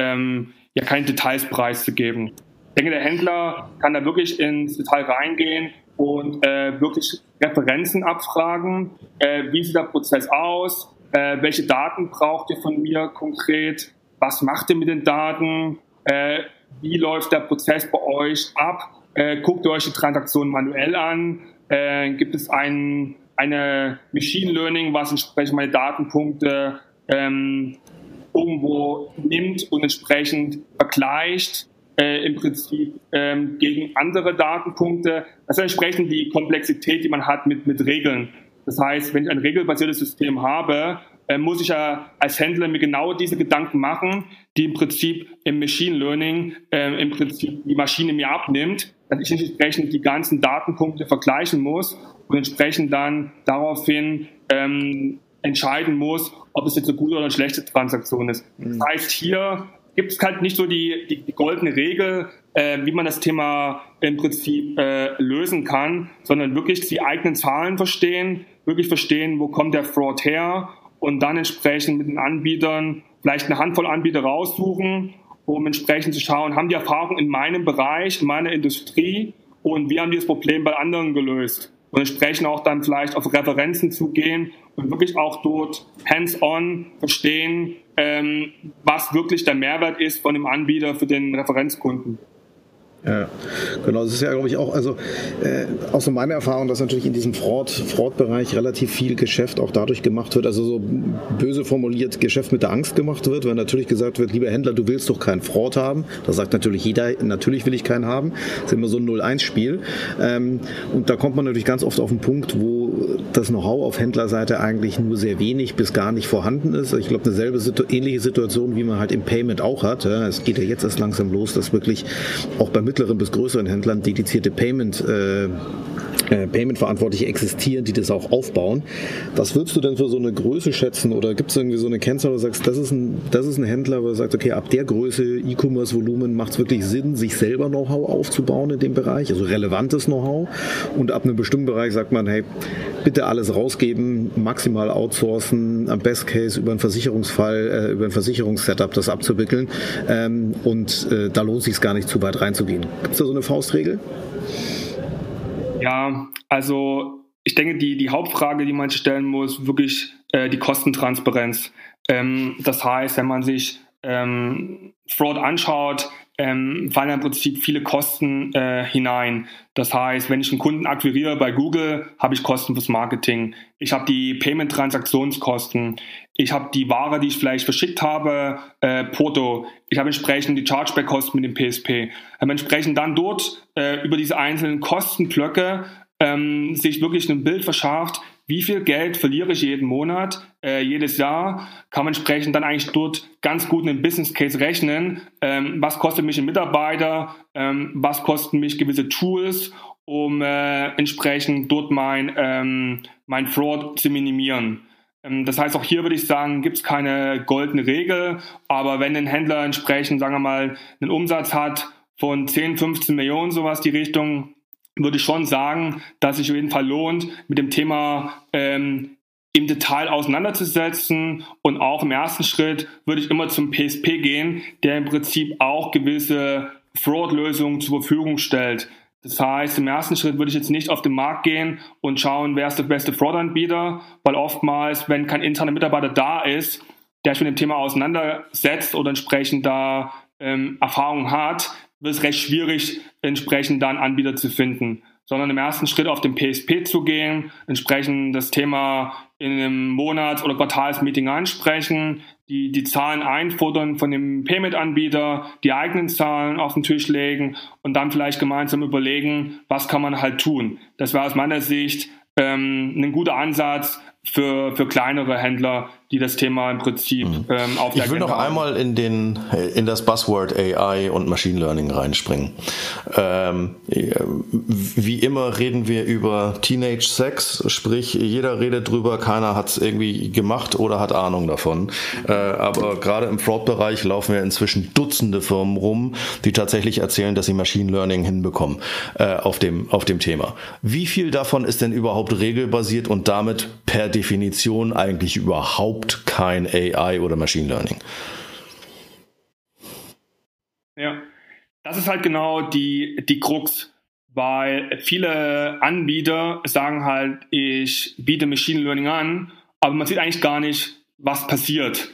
ja, keine Details preiszugeben. Ich denke, der Händler kann da wirklich ins Detail reingehen und äh, wirklich Referenzen abfragen. Äh, wie sieht der Prozess aus? Äh, welche Daten braucht ihr von mir konkret? Was macht ihr mit den Daten? Äh, wie läuft der Prozess bei euch ab? Äh, guckt ihr euch die Transaktion manuell an? Äh, gibt es ein, eine Machine Learning, was entsprechend meine Datenpunkte ähm, irgendwo nimmt und entsprechend vergleicht äh, im Prinzip ähm, gegen andere Datenpunkte. Das ist entsprechend die Komplexität, die man hat mit, mit Regeln. Das heißt, wenn ich ein regelbasiertes System habe, äh, muss ich ja als Händler mir genau diese Gedanken machen, die im Prinzip im Machine Learning äh, im Prinzip die Maschine mir abnimmt, dass ich entsprechend die ganzen Datenpunkte vergleichen muss und entsprechend dann daraufhin ähm, entscheiden muss, ob es jetzt eine gute oder eine schlechte Transaktion ist. Das heißt, hier gibt es halt nicht so die, die, die goldene Regel, äh, wie man das Thema im Prinzip äh, lösen kann, sondern wirklich die eigenen Zahlen verstehen, wirklich verstehen, wo kommt der Fraud her und dann entsprechend mit den Anbietern vielleicht eine Handvoll Anbieter raussuchen, um entsprechend zu schauen, haben die Erfahrung in meinem Bereich, in meiner Industrie und wie haben die das Problem bei anderen gelöst und entsprechend auch dann vielleicht auf Referenzen zu gehen und wirklich auch dort hands-on verstehen, ähm, was wirklich der Mehrwert ist von dem Anbieter für den Referenzkunden. Ja, genau. Das ist ja, glaube ich, auch, also äh, aus meiner Erfahrung, dass natürlich in diesem Fraud, Fraud-Bereich relativ viel Geschäft auch dadurch gemacht wird, also so böse formuliert Geschäft mit der Angst gemacht wird, weil natürlich gesagt wird, lieber Händler, du willst doch keinen Fraud haben. Da sagt natürlich jeder, natürlich will ich keinen haben. Das ist immer so ein 0-1-Spiel. Ähm, und da kommt man natürlich ganz oft auf einen Punkt, wo das Know-how auf Händlerseite eigentlich nur sehr wenig bis gar nicht vorhanden ist. Ich glaube, eine selbe ähnliche Situation, wie man halt im Payment auch hat. Es geht ja jetzt erst langsam los, dass wirklich auch beim mittleren bis größeren Händlern dedizierte Payment äh, äh, Payment-Verantwortliche existieren, die das auch aufbauen. Was würdest du denn für so eine Größe schätzen? Oder gibt es irgendwie so eine Kennzahl, wo du sagst, das ist ein, das ist ein Händler, wo du sagst, okay, ab der Größe E-Commerce-Volumen macht es wirklich Sinn, sich selber Know-how aufzubauen in dem Bereich, also relevantes Know-how. Und ab einem bestimmten Bereich sagt man, hey, bitte alles rausgeben, maximal outsourcen, am Best Case über einen Versicherungsfall, äh, über ein Versicherungssetup das abzuwickeln. Ähm, und äh, da lohnt es sich gar nicht zu weit reinzugehen. Gibt es da so eine Faustregel? Ja, also ich denke, die, die Hauptfrage, die man stellen muss, wirklich äh, die Kostentransparenz. Ähm, das heißt, wenn man sich ähm, Fraud anschaut, ähm, fallen im Prinzip viele Kosten äh, hinein. Das heißt, wenn ich einen Kunden akquiriere bei Google, habe ich Kosten fürs Marketing. Ich habe die Payment-Transaktionskosten. Ich habe die Ware, die ich vielleicht verschickt habe, äh, Porto. Ich habe entsprechend die Chargeback-Kosten mit dem PSP. Ähm, entsprechend dann dort äh, über diese einzelnen Kostenblöcke ähm, sich wirklich ein Bild verschafft, wie viel Geld verliere ich jeden Monat, äh, jedes Jahr, kann man entsprechend dann eigentlich dort ganz gut einen Business Case rechnen. Ähm, was kostet mich ein Mitarbeiter, ähm, was kosten mich gewisse Tools, um äh, entsprechend dort mein, ähm, mein Fraud zu minimieren. Ähm, das heißt, auch hier würde ich sagen, gibt es keine goldene Regel, aber wenn ein Händler entsprechend, sagen wir mal, einen Umsatz hat von 10, 15 Millionen, sowas die Richtung, würde ich schon sagen, dass sich auf jeden Fall lohnt, mit dem Thema ähm, im Detail auseinanderzusetzen. Und auch im ersten Schritt würde ich immer zum PSP gehen, der im Prinzip auch gewisse Fraud-Lösungen zur Verfügung stellt. Das heißt, im ersten Schritt würde ich jetzt nicht auf den Markt gehen und schauen, wer ist der beste Fraud-Anbieter, weil oftmals, wenn kein interner Mitarbeiter da ist, der sich mit dem Thema auseinandersetzt oder entsprechend da ähm, Erfahrung hat, wird es recht schwierig, entsprechend dann Anbieter zu finden, sondern im ersten Schritt auf den PSP zu gehen, entsprechend das Thema in einem Monats- oder Quartalsmeeting ansprechen, die, die Zahlen einfordern von dem Payment-Anbieter, die eigenen Zahlen auf den Tisch legen und dann vielleicht gemeinsam überlegen, was kann man halt tun. Das wäre aus meiner Sicht ähm, ein guter Ansatz für, für kleinere Händler, die das Thema im Prinzip mhm. ähm, auf der Ich will noch einmal in, den, in das Buzzword AI und Machine Learning reinspringen. Ähm, wie immer reden wir über Teenage Sex, sprich jeder redet drüber, keiner hat es irgendwie gemacht oder hat Ahnung davon. Äh, aber gerade im Fraud-Bereich laufen ja inzwischen Dutzende Firmen rum, die tatsächlich erzählen, dass sie Machine Learning hinbekommen äh, auf, dem, auf dem Thema. Wie viel davon ist denn überhaupt regelbasiert und damit per Definition eigentlich überhaupt überhaupt kein AI oder Machine Learning. Ja, das ist halt genau die, die Krux, weil viele Anbieter sagen halt, ich biete Machine Learning an, aber man sieht eigentlich gar nicht, was passiert.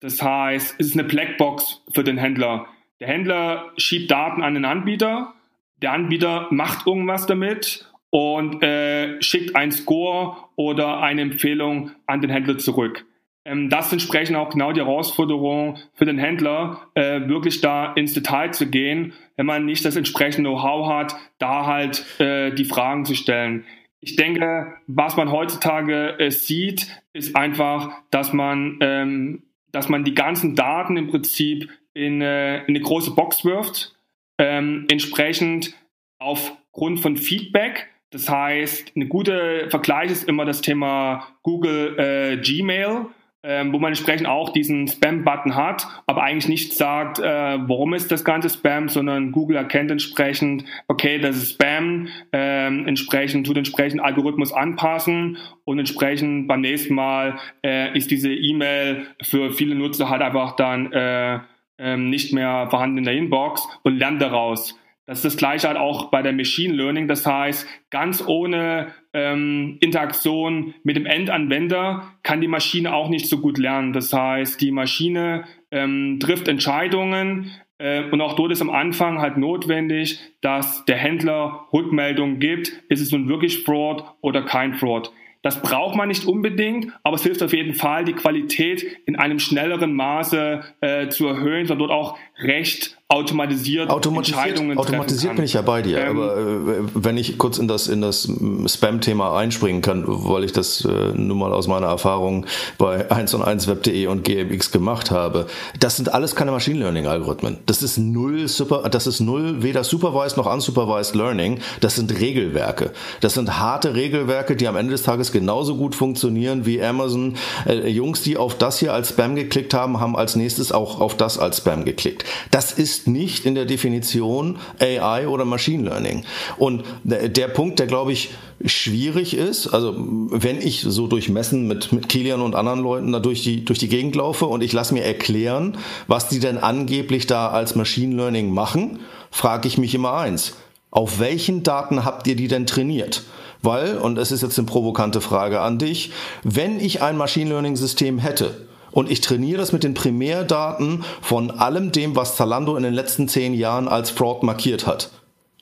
Das heißt, es ist eine Blackbox für den Händler. Der Händler schiebt Daten an den Anbieter, der Anbieter macht irgendwas damit und äh, schickt ein Score oder eine Empfehlung an den Händler zurück. Ähm, das entsprechen auch genau die Herausforderungen für den Händler, äh, wirklich da ins Detail zu gehen, wenn man nicht das entsprechende Know-how hat, da halt äh, die Fragen zu stellen. Ich denke, was man heutzutage äh, sieht, ist einfach, dass man, ähm, dass man die ganzen Daten im Prinzip in, in eine große Box wirft, ähm, entsprechend aufgrund von Feedback. Das heißt, eine gute Vergleich ist immer das Thema Google äh, Gmail ähm, wo man entsprechend auch diesen Spam-Button hat, aber eigentlich nicht sagt, äh, warum ist das ganze Spam, sondern Google erkennt entsprechend, okay, das ist Spam, ähm, entsprechend tut entsprechend Algorithmus anpassen und entsprechend beim nächsten Mal äh, ist diese E-Mail für viele Nutzer halt einfach dann äh, ähm, nicht mehr vorhanden in der Inbox und lernt daraus. Das ist das gleiche halt auch bei der Machine Learning. Das heißt, ganz ohne ähm, Interaktion mit dem Endanwender kann die Maschine auch nicht so gut lernen. Das heißt, die Maschine ähm, trifft Entscheidungen äh, und auch dort ist am Anfang halt notwendig, dass der Händler Rückmeldungen gibt, ist es nun wirklich Fraud oder kein Fraud. Das braucht man nicht unbedingt, aber es hilft auf jeden Fall, die Qualität in einem schnelleren Maße äh, zu erhöhen, sondern dort auch recht automatisiert, automatisiert Entscheidungen Automatisiert bin ich ja bei dir, ähm, aber äh, wenn ich kurz in das, in das Spam-Thema einspringen kann, weil ich das äh, nun mal aus meiner Erfahrung bei 1 und 1 web.de und GMX gemacht habe, das sind alles keine Machine Learning-Algorithmen. Das ist null super, das ist null weder supervised noch unsupervised Learning. Das sind Regelwerke. Das sind harte Regelwerke, die am Ende des Tages genauso gut funktionieren wie Amazon. Äh, Jungs, die auf das hier als Spam geklickt haben, haben als nächstes auch auf das als Spam geklickt. Das ist nicht in der Definition AI oder Machine Learning. Und der Punkt, der glaube ich schwierig ist, also wenn ich so durch Messen mit, mit Kilian und anderen Leuten da durch die, durch die Gegend laufe und ich lasse mir erklären, was die denn angeblich da als Machine Learning machen, frage ich mich immer eins. Auf welchen Daten habt ihr die denn trainiert? Weil, und es ist jetzt eine provokante Frage an dich, wenn ich ein Machine Learning System hätte, und ich trainiere das mit den Primärdaten von allem dem, was Zalando in den letzten zehn Jahren als Fraud markiert hat.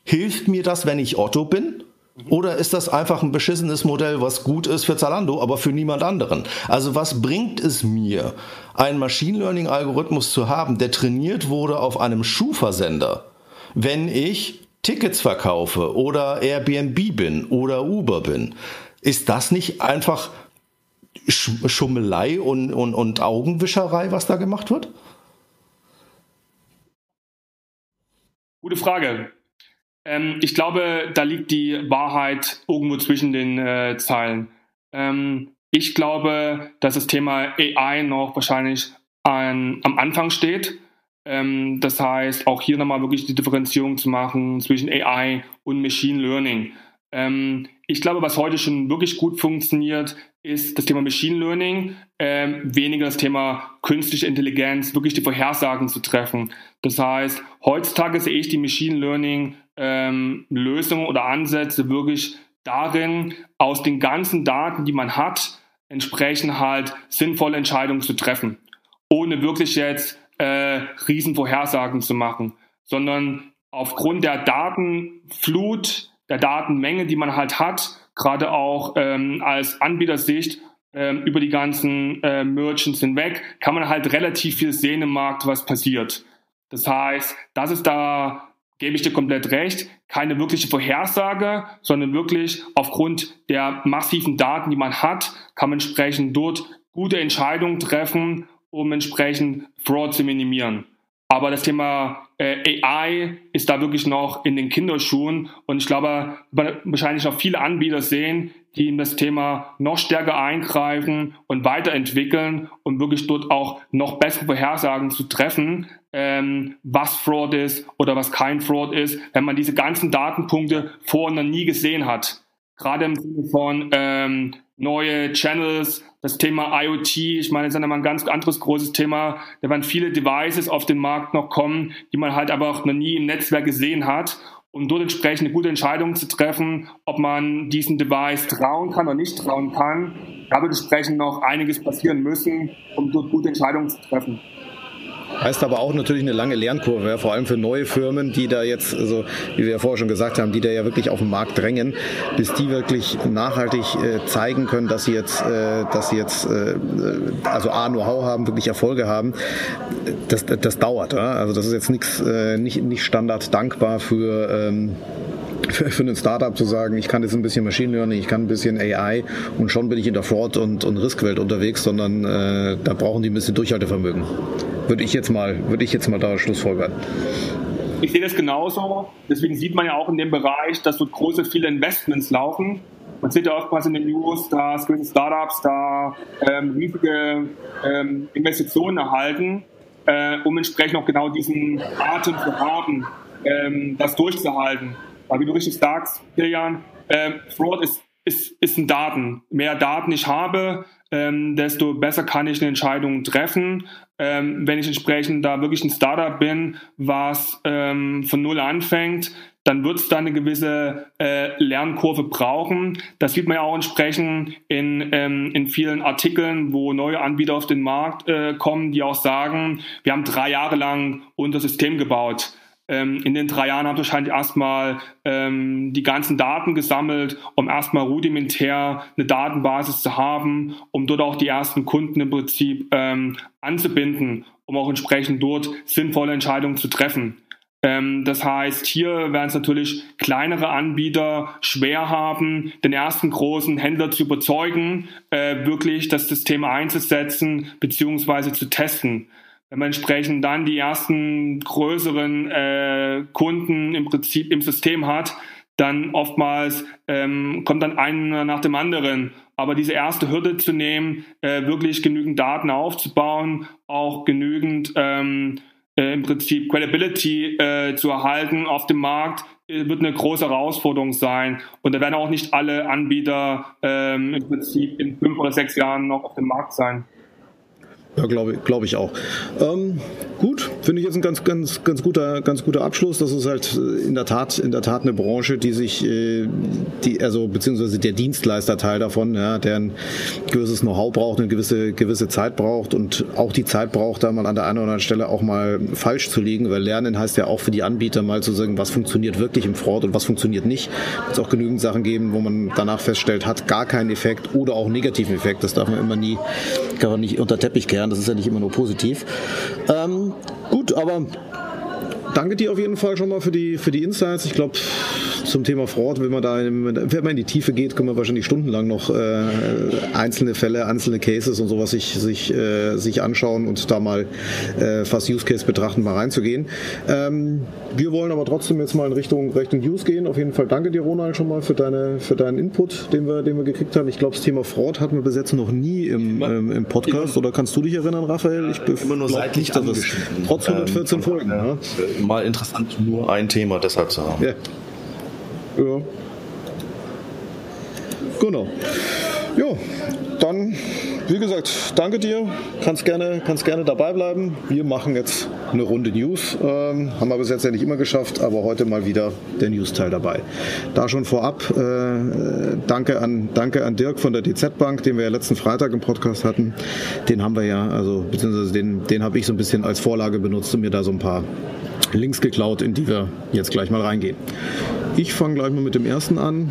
Hilft mir das, wenn ich Otto bin? Oder ist das einfach ein beschissenes Modell, was gut ist für Zalando, aber für niemand anderen? Also was bringt es mir, einen Machine Learning Algorithmus zu haben, der trainiert wurde auf einem Schuhversender, wenn ich Tickets verkaufe oder Airbnb bin oder Uber bin? Ist das nicht einfach Schummelei und, und, und Augenwischerei, was da gemacht wird? Gute Frage. Ähm, ich glaube, da liegt die Wahrheit irgendwo zwischen den äh, Zeilen. Ähm, ich glaube, dass das Thema AI noch wahrscheinlich an, am Anfang steht. Ähm, das heißt, auch hier nochmal wirklich die Differenzierung zu machen zwischen AI und Machine Learning. Ähm, ich glaube, was heute schon wirklich gut funktioniert, ist das Thema Machine Learning, ähm, weniger das Thema künstliche Intelligenz, wirklich die Vorhersagen zu treffen. Das heißt, heutzutage sehe ich die Machine Learning ähm, Lösungen oder Ansätze wirklich darin, aus den ganzen Daten, die man hat, entsprechend halt sinnvolle Entscheidungen zu treffen, ohne wirklich jetzt äh, Riesenvorhersagen zu machen, sondern aufgrund der Datenflut, der Datenmenge, die man halt hat, gerade auch ähm, als Anbietersicht ähm, über die ganzen äh, Merchants hinweg, kann man halt relativ viel sehen im Markt, was passiert. Das heißt, das ist da, gebe ich dir komplett recht, keine wirkliche Vorhersage, sondern wirklich aufgrund der massiven Daten, die man hat, kann man entsprechend dort gute Entscheidungen treffen, um entsprechend Fraud zu minimieren. Aber das Thema äh, AI ist da wirklich noch in den Kinderschuhen und ich glaube, wahrscheinlich noch viele Anbieter sehen, die in das Thema noch stärker eingreifen und weiterentwickeln, um wirklich dort auch noch bessere Vorhersagen zu treffen, ähm, was Fraud ist oder was kein Fraud ist, wenn man diese ganzen Datenpunkte vorher noch nie gesehen hat. Gerade im Sinne von ähm, neue Channels, das Thema IoT, ich meine, das ist ja mal ein ganz anderes großes Thema. Da werden viele Devices auf den Markt noch kommen, die man halt aber auch noch nie im Netzwerk gesehen hat. Um dort entsprechend eine gute Entscheidung zu treffen, ob man diesem Device trauen kann oder nicht trauen kann, da wird entsprechend noch einiges passieren müssen, um dort gute Entscheidungen zu treffen. Heißt aber auch natürlich eine lange Lernkurve, ja, vor allem für neue Firmen, die da jetzt, also wie wir ja vorher schon gesagt haben, die da ja wirklich auf den Markt drängen, bis die wirklich nachhaltig äh, zeigen können, dass sie jetzt, äh, dass sie jetzt, äh, also A, Know-how haben, wirklich Erfolge haben, das, das dauert. Ja? Also das ist jetzt nichts, äh, nicht, nicht Standard dankbar für ähm, für, für ein Startup zu sagen, ich kann jetzt ein bisschen Machine Learning, ich kann ein bisschen AI und schon bin ich in der Fraud- und, und Riskwelt unterwegs, sondern äh, da brauchen die ein bisschen Durchhaltevermögen. Würde ich jetzt mal, würde ich jetzt mal da schlussfolgern. ich sehe das genauso. Deswegen sieht man ja auch in dem Bereich, dass so große viele Investments laufen. Man sieht ja oftmals in den News, dass gewisse Startups da ähm, riesige ähm, Investitionen erhalten, äh, um entsprechend auch genau diesen Atem zu haben, ähm, das durchzuhalten. Weil wie du richtig sagst, Kilian, ähm, Fraud ist, ist, ist ein Daten. Mehr Daten ich habe, ähm, desto besser kann ich eine Entscheidung treffen. Ähm, wenn ich entsprechend da wirklich ein Startup bin, was ähm, von null anfängt, dann wird es da eine gewisse äh, Lernkurve brauchen. Das sieht man ja auch entsprechend in, ähm, in vielen Artikeln, wo neue Anbieter auf den Markt äh, kommen, die auch sagen, wir haben drei Jahre lang unser System gebaut. Ähm, in den drei Jahren haben wir wahrscheinlich erstmal ähm, die ganzen Daten gesammelt, um erstmal rudimentär eine Datenbasis zu haben, um dort auch die ersten Kunden im Prinzip ähm, anzubinden, um auch entsprechend dort sinnvolle Entscheidungen zu treffen. Ähm, das heißt, hier werden es natürlich kleinere Anbieter schwer haben, den ersten großen Händler zu überzeugen, äh, wirklich das System einzusetzen bzw. zu testen. Wenn man entsprechend dann die ersten größeren äh, Kunden im Prinzip im System hat, dann oftmals ähm, kommt dann einer nach dem anderen. Aber diese erste Hürde zu nehmen, äh, wirklich genügend Daten aufzubauen, auch genügend ähm, äh, im Prinzip Credibility äh, zu erhalten auf dem Markt, äh, wird eine große Herausforderung sein. Und da werden auch nicht alle Anbieter ähm, im Prinzip in fünf oder sechs Jahren noch auf dem Markt sein. Ja, glaube glaub ich auch. Ähm, gut, finde ich jetzt ein ganz, ganz, ganz guter, ganz guter Abschluss. Das ist halt in der Tat, in der Tat eine Branche, die sich, äh, die, also beziehungsweise der Dienstleisterteil davon, ja, der ein gewisses Know-how braucht, eine gewisse, gewisse Zeit braucht und auch die Zeit braucht, da mal an der einen oder anderen Stelle auch mal falsch zu liegen, weil Lernen heißt ja auch für die Anbieter mal zu sagen, was funktioniert wirklich im Fraud und was funktioniert nicht. Es auch genügend Sachen geben, wo man danach feststellt, hat gar keinen Effekt oder auch negativen Effekt. Das darf man immer nie, kann man nicht unter Teppich kehren. Das ist ja nicht immer nur positiv. Ähm, gut, aber danke dir auf jeden Fall schon mal für die, für die Insights. Ich glaube, zum Thema Fraud, wenn man da wenn man in die Tiefe geht, können wir wahrscheinlich stundenlang noch äh, einzelne Fälle, einzelne Cases und sowas sich, sich, äh, sich anschauen und da mal äh, fast Use Case betrachten, mal reinzugehen. Ähm, wir wollen aber trotzdem jetzt mal in Richtung, Richtung News gehen. Auf jeden Fall danke dir, Ronald, schon mal für, deine, für deinen Input, den wir, den wir gekriegt haben. Ich glaube, das Thema Fraud hatten wir bis jetzt noch nie im, ähm, im Podcast. Oder kannst du dich erinnern, Raphael? Ich bin immer nur seitlich nicht, dass trotz 114 ähm, Folgen. Ja. Mal interessant, nur ein Thema deshalb zu haben. Ja. Ja. Genau. Ja, dann, wie gesagt, danke dir. Kannst gerne, kannst gerne dabei bleiben. Wir machen jetzt eine Runde News. Ähm, haben wir bis jetzt ja nicht immer geschafft, aber heute mal wieder der News-Teil dabei. Da schon vorab, äh, danke, an, danke an Dirk von der DZ Bank, den wir ja letzten Freitag im Podcast hatten. Den haben wir ja, also beziehungsweise den, den habe ich so ein bisschen als Vorlage benutzt und mir da so ein paar Links geklaut, in die wir jetzt gleich mal reingehen. Ich fange gleich mal mit dem ersten an.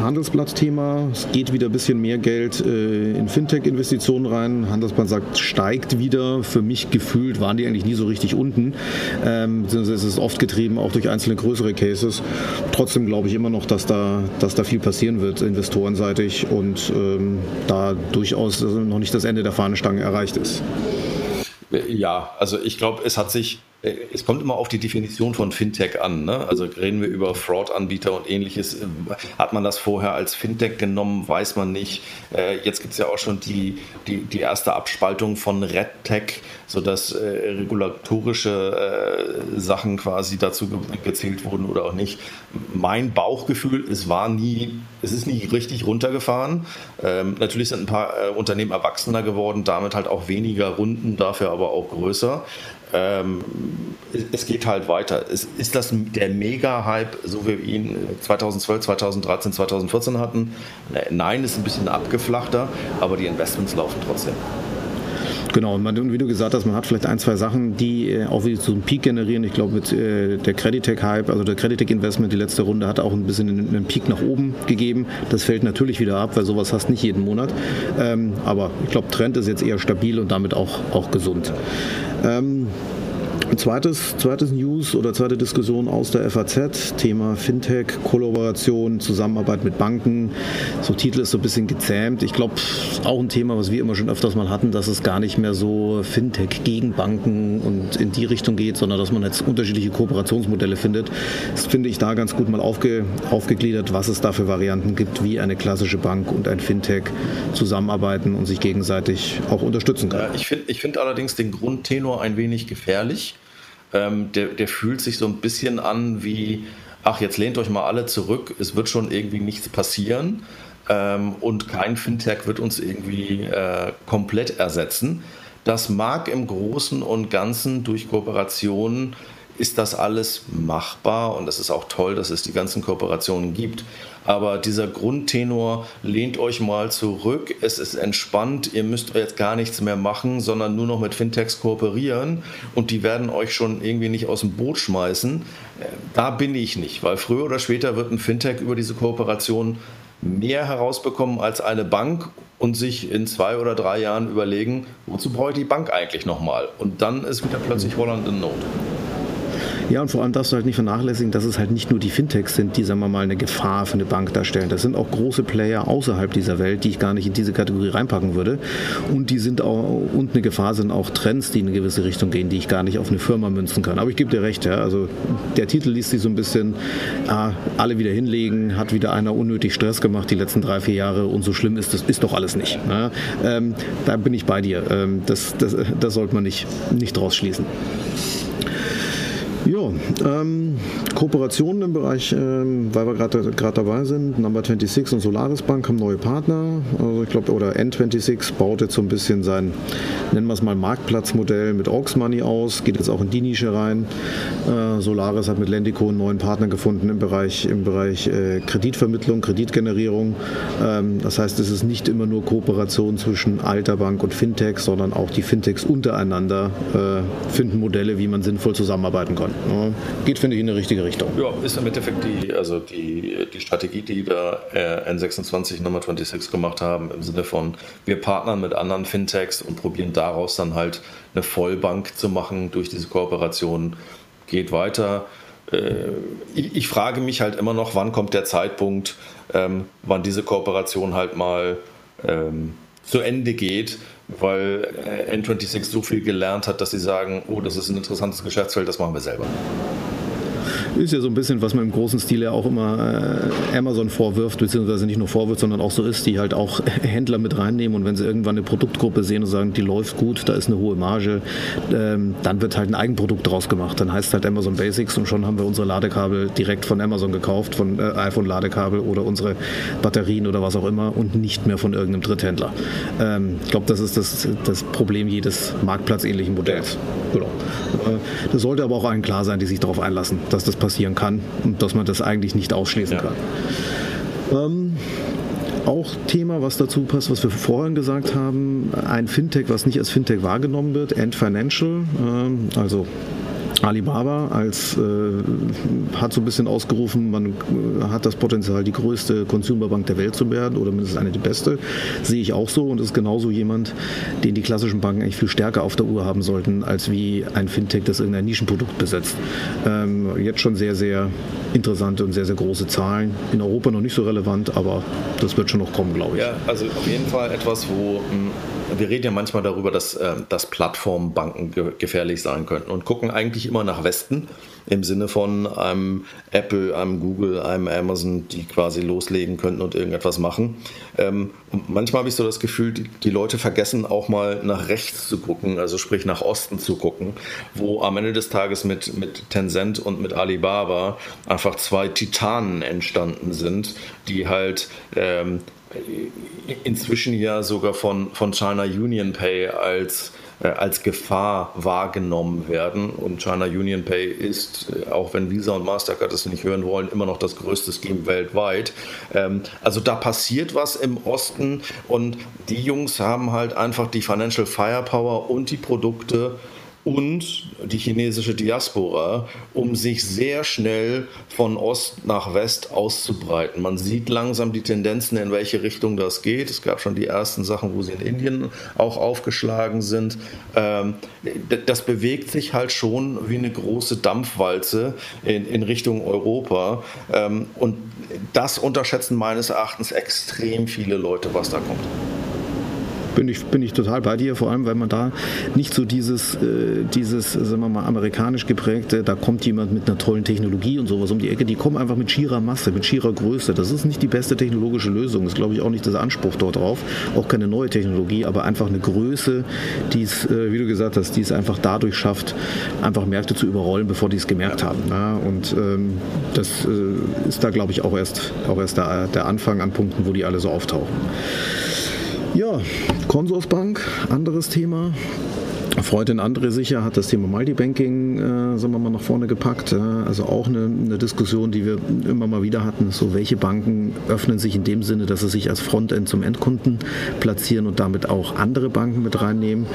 Handelsblatt-Thema. Es geht wieder ein bisschen mehr Geld äh, in Fintech-Investitionen rein. Handelsblatt sagt, steigt wieder. Für mich gefühlt waren die eigentlich nie so richtig unten. Ähm, es ist oft getrieben auch durch einzelne größere Cases. Trotzdem glaube ich immer noch, dass da, dass da viel passieren wird, investorenseitig und ähm, da durchaus noch nicht das Ende der Fahnenstange erreicht ist. Ja, also ich glaube, es hat sich es kommt immer auf die Definition von Fintech an. Ne? Also reden wir über Fraud-Anbieter und ähnliches. Hat man das vorher als Fintech genommen, weiß man nicht. Äh, jetzt gibt es ja auch schon die, die, die erste Abspaltung von RedTech, sodass äh, regulatorische äh, Sachen quasi dazu gezählt wurden oder auch nicht. Mein Bauchgefühl, es war nie, es ist nie richtig runtergefahren. Ähm, natürlich sind ein paar Unternehmen erwachsener geworden, damit halt auch weniger Runden, dafür aber auch größer ähm, es geht halt weiter. Ist, ist das der Mega-Hype, so wie wir ihn 2012, 2013, 2014 hatten? Nein, ist ein bisschen abgeflachter, aber die Investments laufen trotzdem. Genau, und wie du gesagt hast, man hat vielleicht ein, zwei Sachen, die äh, auch wieder so einen Peak generieren. Ich glaube, mit äh, der Creditec-Hype, also der Creditec-Investment, die letzte Runde hat auch ein bisschen einen Peak nach oben gegeben. Das fällt natürlich wieder ab, weil sowas hast nicht jeden Monat. Ähm, aber ich glaube, Trend ist jetzt eher stabil und damit auch, auch gesund. Ähm, zweites, zweites News oder zweite Diskussion aus der FAZ, Thema Fintech, Kollaboration, Zusammenarbeit mit Banken. So Titel ist so ein bisschen gezähmt. Ich glaube, auch ein Thema, was wir immer schon öfters mal hatten, dass es gar nicht mehr so Fintech gegen Banken und in die Richtung geht, sondern dass man jetzt unterschiedliche Kooperationsmodelle findet. Das finde ich da ganz gut mal aufge, aufgegliedert, was es da für Varianten gibt, wie eine klassische Bank und ein Fintech zusammenarbeiten und sich gegenseitig auch unterstützen kann. ich finde ich find allerdings den Grundtenor ein wenig gefährlich. Ähm, der, der fühlt sich so ein bisschen an wie, ach, jetzt lehnt euch mal alle zurück, es wird schon irgendwie nichts passieren. Ähm, und kein Fintech wird uns irgendwie äh, komplett ersetzen. Das mag im Großen und Ganzen durch Kooperationen ist das alles machbar und es ist auch toll, dass es die ganzen Kooperationen gibt. Aber dieser Grundtenor lehnt euch mal zurück, es ist entspannt, ihr müsst jetzt gar nichts mehr machen, sondern nur noch mit Fintechs kooperieren und die werden euch schon irgendwie nicht aus dem Boot schmeißen. Da bin ich nicht, weil früher oder später wird ein Fintech über diese Kooperation mehr herausbekommen als eine Bank und sich in zwei oder drei Jahren überlegen, wozu brauche ich die Bank eigentlich nochmal? Und dann ist wieder plötzlich Holland in Not. Ja, und vor allem darfst du halt nicht vernachlässigen, dass es halt nicht nur die Fintechs sind, die, sagen wir mal, eine Gefahr für eine Bank darstellen. Das sind auch große Player außerhalb dieser Welt, die ich gar nicht in diese Kategorie reinpacken würde. Und die sind auch, und eine Gefahr sind auch Trends, die in eine gewisse Richtung gehen, die ich gar nicht auf eine Firma münzen kann. Aber ich gebe dir recht, ja. Also der Titel liest sich so ein bisschen, ah, alle wieder hinlegen, hat wieder einer unnötig Stress gemacht die letzten drei, vier Jahre und so schlimm ist das ist doch alles nicht. Ja. Ähm, da bin ich bei dir. Ähm, das, das, das sollte man nicht, nicht draus schließen. Ja, ähm, Kooperationen im Bereich, ähm, weil wir gerade dabei sind, Number 26 und Solaris Bank haben neue Partner. Also ich glaube, oder N26 baut jetzt so ein bisschen sein, nennen wir es mal Marktplatzmodell mit Aux Money aus, geht jetzt auch in die Nische rein. Äh, Solaris hat mit Lendico einen neuen Partner gefunden im Bereich, im Bereich äh, Kreditvermittlung, Kreditgenerierung. Ähm, das heißt, es ist nicht immer nur Kooperation zwischen alter Bank und Fintech, sondern auch die Fintechs untereinander äh, finden Modelle, wie man sinnvoll zusammenarbeiten kann. Geht, finde ich, in die richtige Richtung. Ja, ist im Endeffekt die, also die, die Strategie, die wir äh, N26 Nummer 26 gemacht haben, im Sinne von, wir partnern mit anderen Fintechs und probieren daraus dann halt eine Vollbank zu machen durch diese Kooperation, geht weiter. Äh, ich, frage mich halt immer noch, wann kommt der Zeitpunkt, ähm, wann diese Kooperation halt mal ähm, zu Ende geht, weil äh, N26 so viel gelernt hat, dass sie sagen, oh, das ist ein interessantes Geschäftsfeld, das machen wir selber ist ja so ein bisschen, was man im großen Stil ja auch immer äh, Amazon vorwirft, beziehungsweise nicht nur vorwirft, sondern auch so ist, die halt auch Händler mit reinnehmen und wenn sie irgendwann eine Produktgruppe sehen und sagen, die läuft gut, da ist eine hohe Marge, ähm, dann wird halt ein Eigenprodukt draus gemacht. Dann heißt es halt Amazon Basics und schon haben wir unsere Ladekabel direkt von Amazon gekauft, von äh, iPhone-Ladekabel oder unsere Batterien oder was auch immer und nicht mehr von irgendeinem Dritthändler. Ähm, ich glaube, das ist das, das Problem jedes marktplatzähnlichen Modells. Genau. Äh, das sollte aber auch allen klar sein, die sich darauf einlassen, dass das passieren kann und dass man das eigentlich nicht ausschließen ja. kann. Ähm, auch Thema, was dazu passt, was wir vorhin gesagt haben, ein Fintech, was nicht als Fintech wahrgenommen wird, End Financial, äh, also Alibaba als, äh, hat so ein bisschen ausgerufen, man äh, hat das Potenzial, die größte Consumerbank der Welt zu werden oder mindestens eine die beste. Sehe ich auch so und ist genauso jemand, den die klassischen Banken eigentlich viel stärker auf der Uhr haben sollten, als wie ein Fintech, das irgendein Nischenprodukt besetzt. Ähm, jetzt schon sehr, sehr interessante und sehr, sehr große Zahlen. In Europa noch nicht so relevant, aber das wird schon noch kommen, glaube ich. Ja, also auf jeden Fall etwas, wo hm, wir reden ja manchmal darüber, dass, äh, dass Plattformbanken ge gefährlich sein könnten und gucken eigentlich immer nach Westen im Sinne von einem Apple, einem Google, einem Amazon, die quasi loslegen könnten und irgendetwas machen. Ähm, und manchmal habe ich so das Gefühl, die, die, Leute vergessen auch mal nach rechts zu gucken, also sprich nach Osten zu gucken, wo am Ende des Tages mit, mit Tencent und mit Alibaba einfach zwei Titanen entstanden sind, die halt ähm, inzwischen ja sogar von, von China Union Pay als, äh, als Gefahr wahrgenommen werden. Und China Union Pay ist, äh, auch wenn Visa und Mastercard es nicht hören wollen, immer noch das größte Scheme weltweit. Ähm, also da passiert was im Osten und die Jungs haben halt einfach die Financial Firepower und die Produkte, und die chinesische Diaspora, um sich sehr schnell von Ost nach West auszubreiten. Man sieht langsam die Tendenzen, in welche Richtung das geht. Es gab schon die ersten Sachen, wo sie in Indien auch aufgeschlagen sind. Ähm, das bewegt sich halt schon wie eine große Dampfwalze in, Richtung Europa. Ähm, und das unterschätzen meines Erachtens extrem viele Leute, was da kommt bin ich, bin ich total bei dir, vor allem, weil man da nicht so dieses, äh, dieses, sagen wir mal, amerikanisch geprägte, da kommt jemand mit einer tollen Technologie und sowas um die Ecke, die kommen einfach mit schierer Masse, mit schierer Größe. Das ist nicht die beste technologische Lösung, das ist, glaube ich, auch nicht das Anspruch dort drauf, auch keine neue Technologie, aber einfach eine Größe, die es, äh, wie du gesagt hast, die es einfach dadurch schafft, einfach Märkte zu überrollen, bevor die es gemerkt haben. Ja? Und ähm, das äh, ist da, glaube ich, auch erst, auch erst der, der Anfang an Punkten, wo die alle so auftauchen. Ja, Consorsbank, anderes Thema. Freundin Andre sicher hat das Thema Multibanking, äh, sagen wir mal, nach vorne gepackt. Äh, also auch eine, eine, Diskussion, die wir immer mal wieder hatten. So, welche Banken öffnen sich in dem Sinne, dass sie sich als Frontend zum Endkunden platzieren und damit auch andere Banken mit reinnehmen.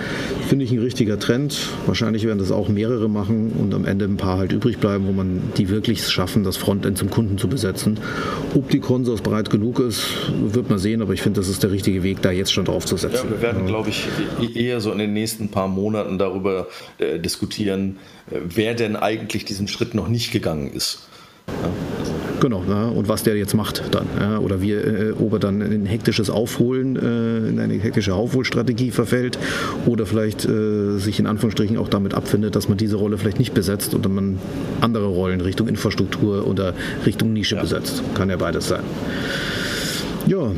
Finde ich ein richtiger Trend. Wahrscheinlich werden das auch mehrere machen und am Ende ein paar halt übrig bleiben, wo man die wirklich schaffen, das Frontend zum Kunden zu besetzen. Ob die Konsors breit genug ist, wird man sehen, aber ich finde, das ist der richtige Weg, da jetzt schon drauf zu setzen. Ja, wir werden, glaube ich, eher so in den nächsten paar Monaten Monaten darüber äh, diskutieren, äh, wer denn eigentlich diesen Schritt noch nicht gegangen ist. Ja. Genau, ja, und was der jetzt macht dann. Ja, oder wie, äh, ob er dann in ein hektisches Aufholen, äh, in eine hektische Aufholstrategie verfällt oder vielleicht äh, sich in Anführungsstrichen auch damit abfindet, dass man diese Rolle vielleicht nicht besetzt oder man andere Rollen Richtung Infrastruktur oder Richtung Nische besetzt. Kann ja beides sein. Ja,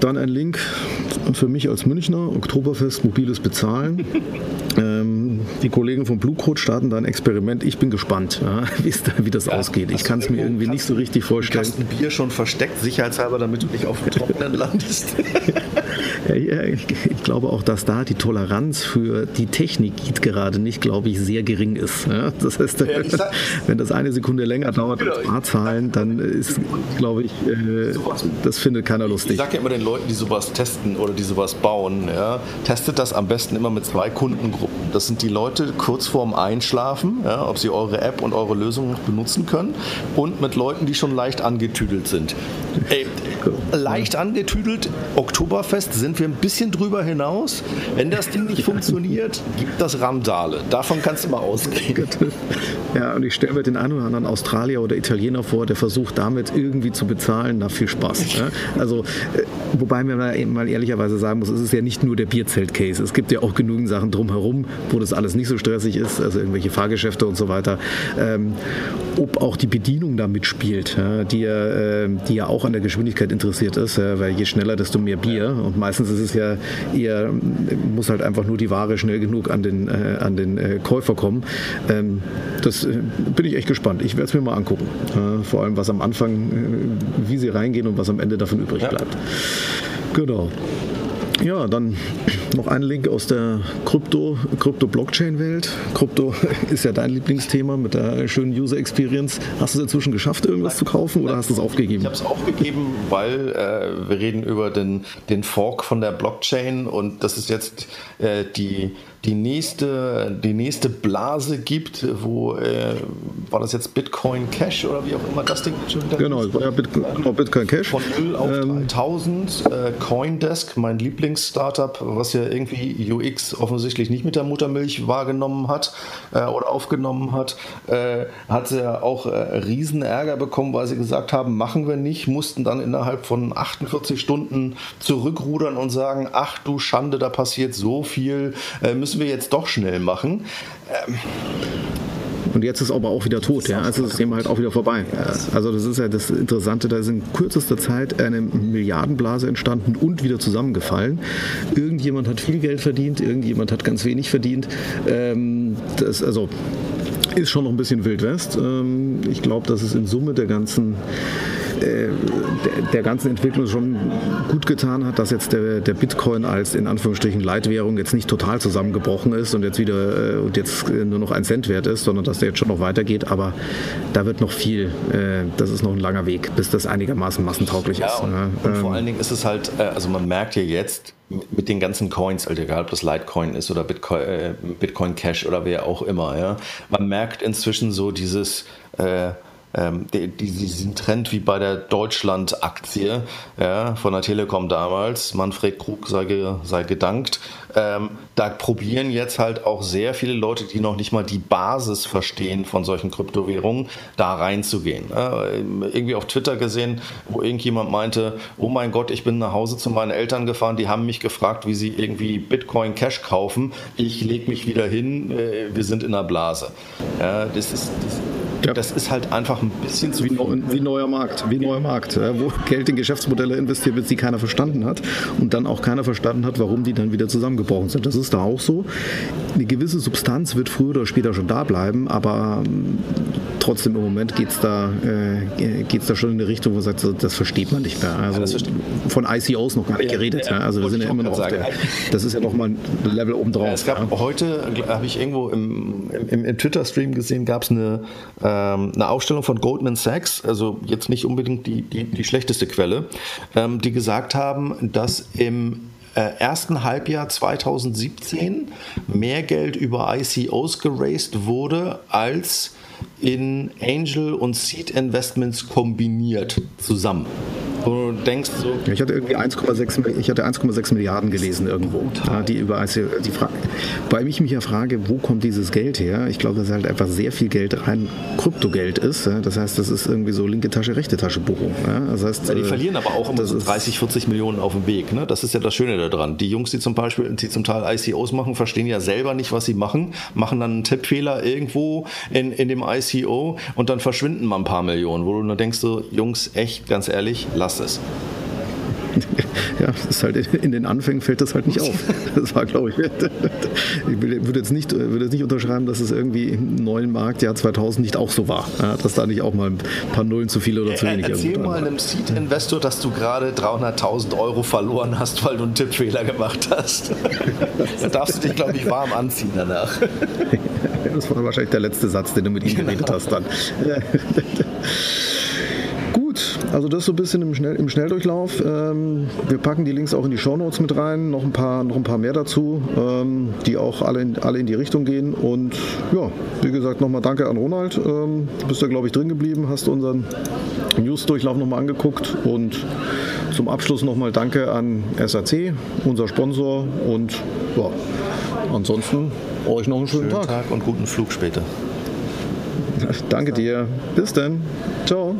dann ein Link für mich als Münchner, Oktoberfest, mobiles Bezahlen. ähm, die Kollegen von Blue Code starten da ein Experiment. Ich bin gespannt, ja, wie das ja, ausgeht. Ich kann es mir irgendwie nicht so richtig vorstellen. Du hast ein Bier schon versteckt, sicherheitshalber, damit du nicht auf dem Trockenen landest. Ich, glaube auch, dass da die Toleranz für die Technik gerade nicht, glaube ich, sehr gering ist. Das heißt, wenn das eine Sekunde länger dauert als genau. Barzahlen, dann ist, glaube ich, äh, das findet keiner lustig. Ich sage ja immer den Leuten, die sowas testen oder die sowas bauen, ja, testet das am besten immer mit zwei Kundengruppen. Das sind die Leute kurz vorm Einschlafen, ja, ob sie eure App und eure Lösung noch benutzen können und mit Leuten, die schon leicht angetüdelt sind. Ey, leicht angetüdelt, Oktoberfest sind wir ein bisschen drüber hinaus. Wenn das Ding nicht funktioniert, gibt das Randale. Davon kannst du mal ausgehen. Ja, und ich stelle mir den einen oder anderen Australier oder Italiener vor, der versucht damit irgendwie zu bezahlen. Na, viel Spaß. Ja? Also, äh, wobei man mal ehrlicherweise sagen muss, es ist ja nicht nur der Bierzelt-Case. Es gibt ja auch genügend Sachen drumherum, wo das alles nicht so stressig ist, also irgendwelche Fahrgeschäfte und so weiter. Ähm, ob auch die Bedienung da mitspielt, ja, die, ja, äh, die ja auch an der Geschwindigkeit interessiert ist, ja, weil je schneller, desto mehr Bier. Und meistens ist es ja eher, muss halt einfach nur die Ware schnell genug an den, äh, an den äh, Käufer kommen. Ähm, das äh, bin ich echt gespannt. Ich werde es mir mal angucken. Vor allem, was am Anfang, äh, wie sie reingehen und was am Ende davon übrig bleibt. Genau. Ja, dann noch ein Link aus der Krypto, Krypto-Blockchain-Welt. Krypto ist ja dein Lieblingsthema mit der schönen User Experience. Hast du es inzwischen geschafft, irgendwas zu kaufen oder hast du es aufgegeben? Ich habe es aufgegeben, weil äh, wir reden über den, den Fork von der Blockchain und das ist jetzt äh, die die nächste, die nächste Blase gibt, wo äh, war das jetzt Bitcoin Cash oder wie auch immer das Ding schon wieder Genau, es war ja Bitcoin, genau, Bitcoin Cash. Von 0 auf ähm, 3000. Äh, Coindesk, mein Lieblingsstartup, was ja irgendwie UX offensichtlich nicht mit der Muttermilch wahrgenommen hat äh, oder aufgenommen hat, äh, hat sie ja auch äh, riesen Ärger bekommen, weil sie gesagt haben, machen wir nicht, mussten dann innerhalb von 48 Stunden zurückrudern und sagen, ach du Schande, da passiert so viel, äh, müssen müssen wir jetzt doch schnell machen. Ähm, und jetzt ist aber auch wieder tot, ja. Also ist das Thema halt auch wieder vorbei. Also das ist ja das Interessante, da ist in kürzester Zeit eine Milliardenblase entstanden und wieder zusammengefallen. Irgendjemand hat viel Geld verdient, irgendjemand hat ganz wenig verdient. Ähm, das, also ist schon noch ein bisschen Wild West. Ähm, ich glaube, dass es in Summe der ganzen äh, der, ganzen Entwicklung schon gut getan hat, dass jetzt der, der Bitcoin als in Anführungsstrichen Leitwährung jetzt nicht total zusammengebrochen ist und jetzt wieder äh, und jetzt nur noch ein Cent wert ist, sondern dass der jetzt schon noch weitergeht. Aber da wird noch viel, das ist noch ein langer Weg, bis das einigermaßen massentauglich ja, ist. Und, ne? und vor allen Dingen ist es halt, also man merkt ja jetzt, mit den ganzen Coins, also egal ob das Litecoin ist oder Bitcoin, äh, Bitcoin Cash oder wer auch immer, ja, man merkt inzwischen so dieses äh, ähm, die, diesen Trend wie bei der Deutschland-Aktie ja, von der Telekom damals, Manfred Krug sei, sei gedankt, ähm, da probieren jetzt halt auch sehr viele Leute, die noch nicht mal die Basis verstehen von solchen Kryptowährungen, da reinzugehen. Ja, irgendwie auf Twitter gesehen, wo irgendjemand meinte, oh mein Gott, ich bin nach Hause zu meinen Eltern gefahren, die haben mich gefragt, wie sie irgendwie Bitcoin Cash kaufen. Ich lege mich wieder hin, äh, wir sind in der Blase. Ja, das ist, das ja. Das ist halt einfach ein bisschen zu wie, wie neuer Markt, wie neuer Markt, wo Geld in Geschäftsmodelle investiert wird, die keiner verstanden hat und dann auch keiner verstanden hat, warum die dann wieder zusammengebrochen sind. Das ist da auch so. Eine gewisse Substanz wird früher oder später schon da bleiben, aber ähm, trotzdem im Moment geht es da, äh, geht's da schon in eine Richtung, wo man sagt, das versteht man nicht mehr. Also ja, von ICOs noch gar nicht geredet. Ja, also wir sind ja immer noch auf der, das ist ja nochmal ein Level obendrauf. Es gab heute, habe ich irgendwo im, im, im Twitter-Stream gesehen, gab es eine ähm, eine Ausstellung von Goldman Sachs, also jetzt nicht unbedingt die, die, die schlechteste Quelle, ähm, die gesagt haben, dass im ersten Halbjahr 2017 mehr Geld über ICOs geraced wurde als in Angel und Seed Investments kombiniert zusammen wo du denkst so. Ich hatte irgendwie 1,6 ich hatte 1,6 Milliarden gelesen irgendwo. Ja, die über die Frage, weil ich mich ja frage, wo kommt dieses Geld her? Ich glaube, dass halt einfach sehr viel Geld rein Kryptogeld ist. Das heißt, das ist irgendwie so linke Tasche, rechte Tasche Buchung. Das heißt, ja, die äh, verlieren aber auch immer so 30, 40 Millionen auf dem Weg. Ne? Das ist ja das Schöne daran. Die Jungs, die zum Beispiel, die zum Teil ICOs machen, verstehen ja selber nicht, was sie machen, machen dann einen Tippfehler irgendwo in, in dem ICO und dann verschwinden mal ein paar Millionen, wo du nur denkst, so, Jungs, echt, ganz ehrlich, lass es. ja, das ist halt in den Anfängen fällt das halt nicht auf. Das war, glaube ich, ich würde jetzt nicht, würde jetzt nicht unterschreiben, dass es irgendwie im neuen Marktjahr 2000 nicht auch so war, dass da nicht auch mal ein paar Nullen zu viel oder zu wenig Erzähl mal einem Seed-Investor, dass du gerade 300.000 Euro verloren hast, weil du einen Tippfehler gemacht hast. da darfst du dich, glaube ich, warm anziehen danach. Das war wahrscheinlich der letzte Satz, den du mit ihm geredet hast dann. Also das so ein bisschen im, Schnell, im Schnelldurchlauf. Ähm, wir packen die Links auch in die Shownotes mit rein, noch ein paar, noch ein paar mehr dazu, ähm, die auch alle in, alle in die Richtung gehen. Und ja, wie gesagt, nochmal danke an Ronald. Ähm, du bist da, glaube ich, drin geblieben, hast unseren News-Durchlauf nochmal angeguckt und zum Abschluss nochmal danke an SAC, unser Sponsor und ja, ansonsten euch noch einen schönen, schönen Tag. Tag und guten Flug später. Danke dir. Bis dann. Ciao.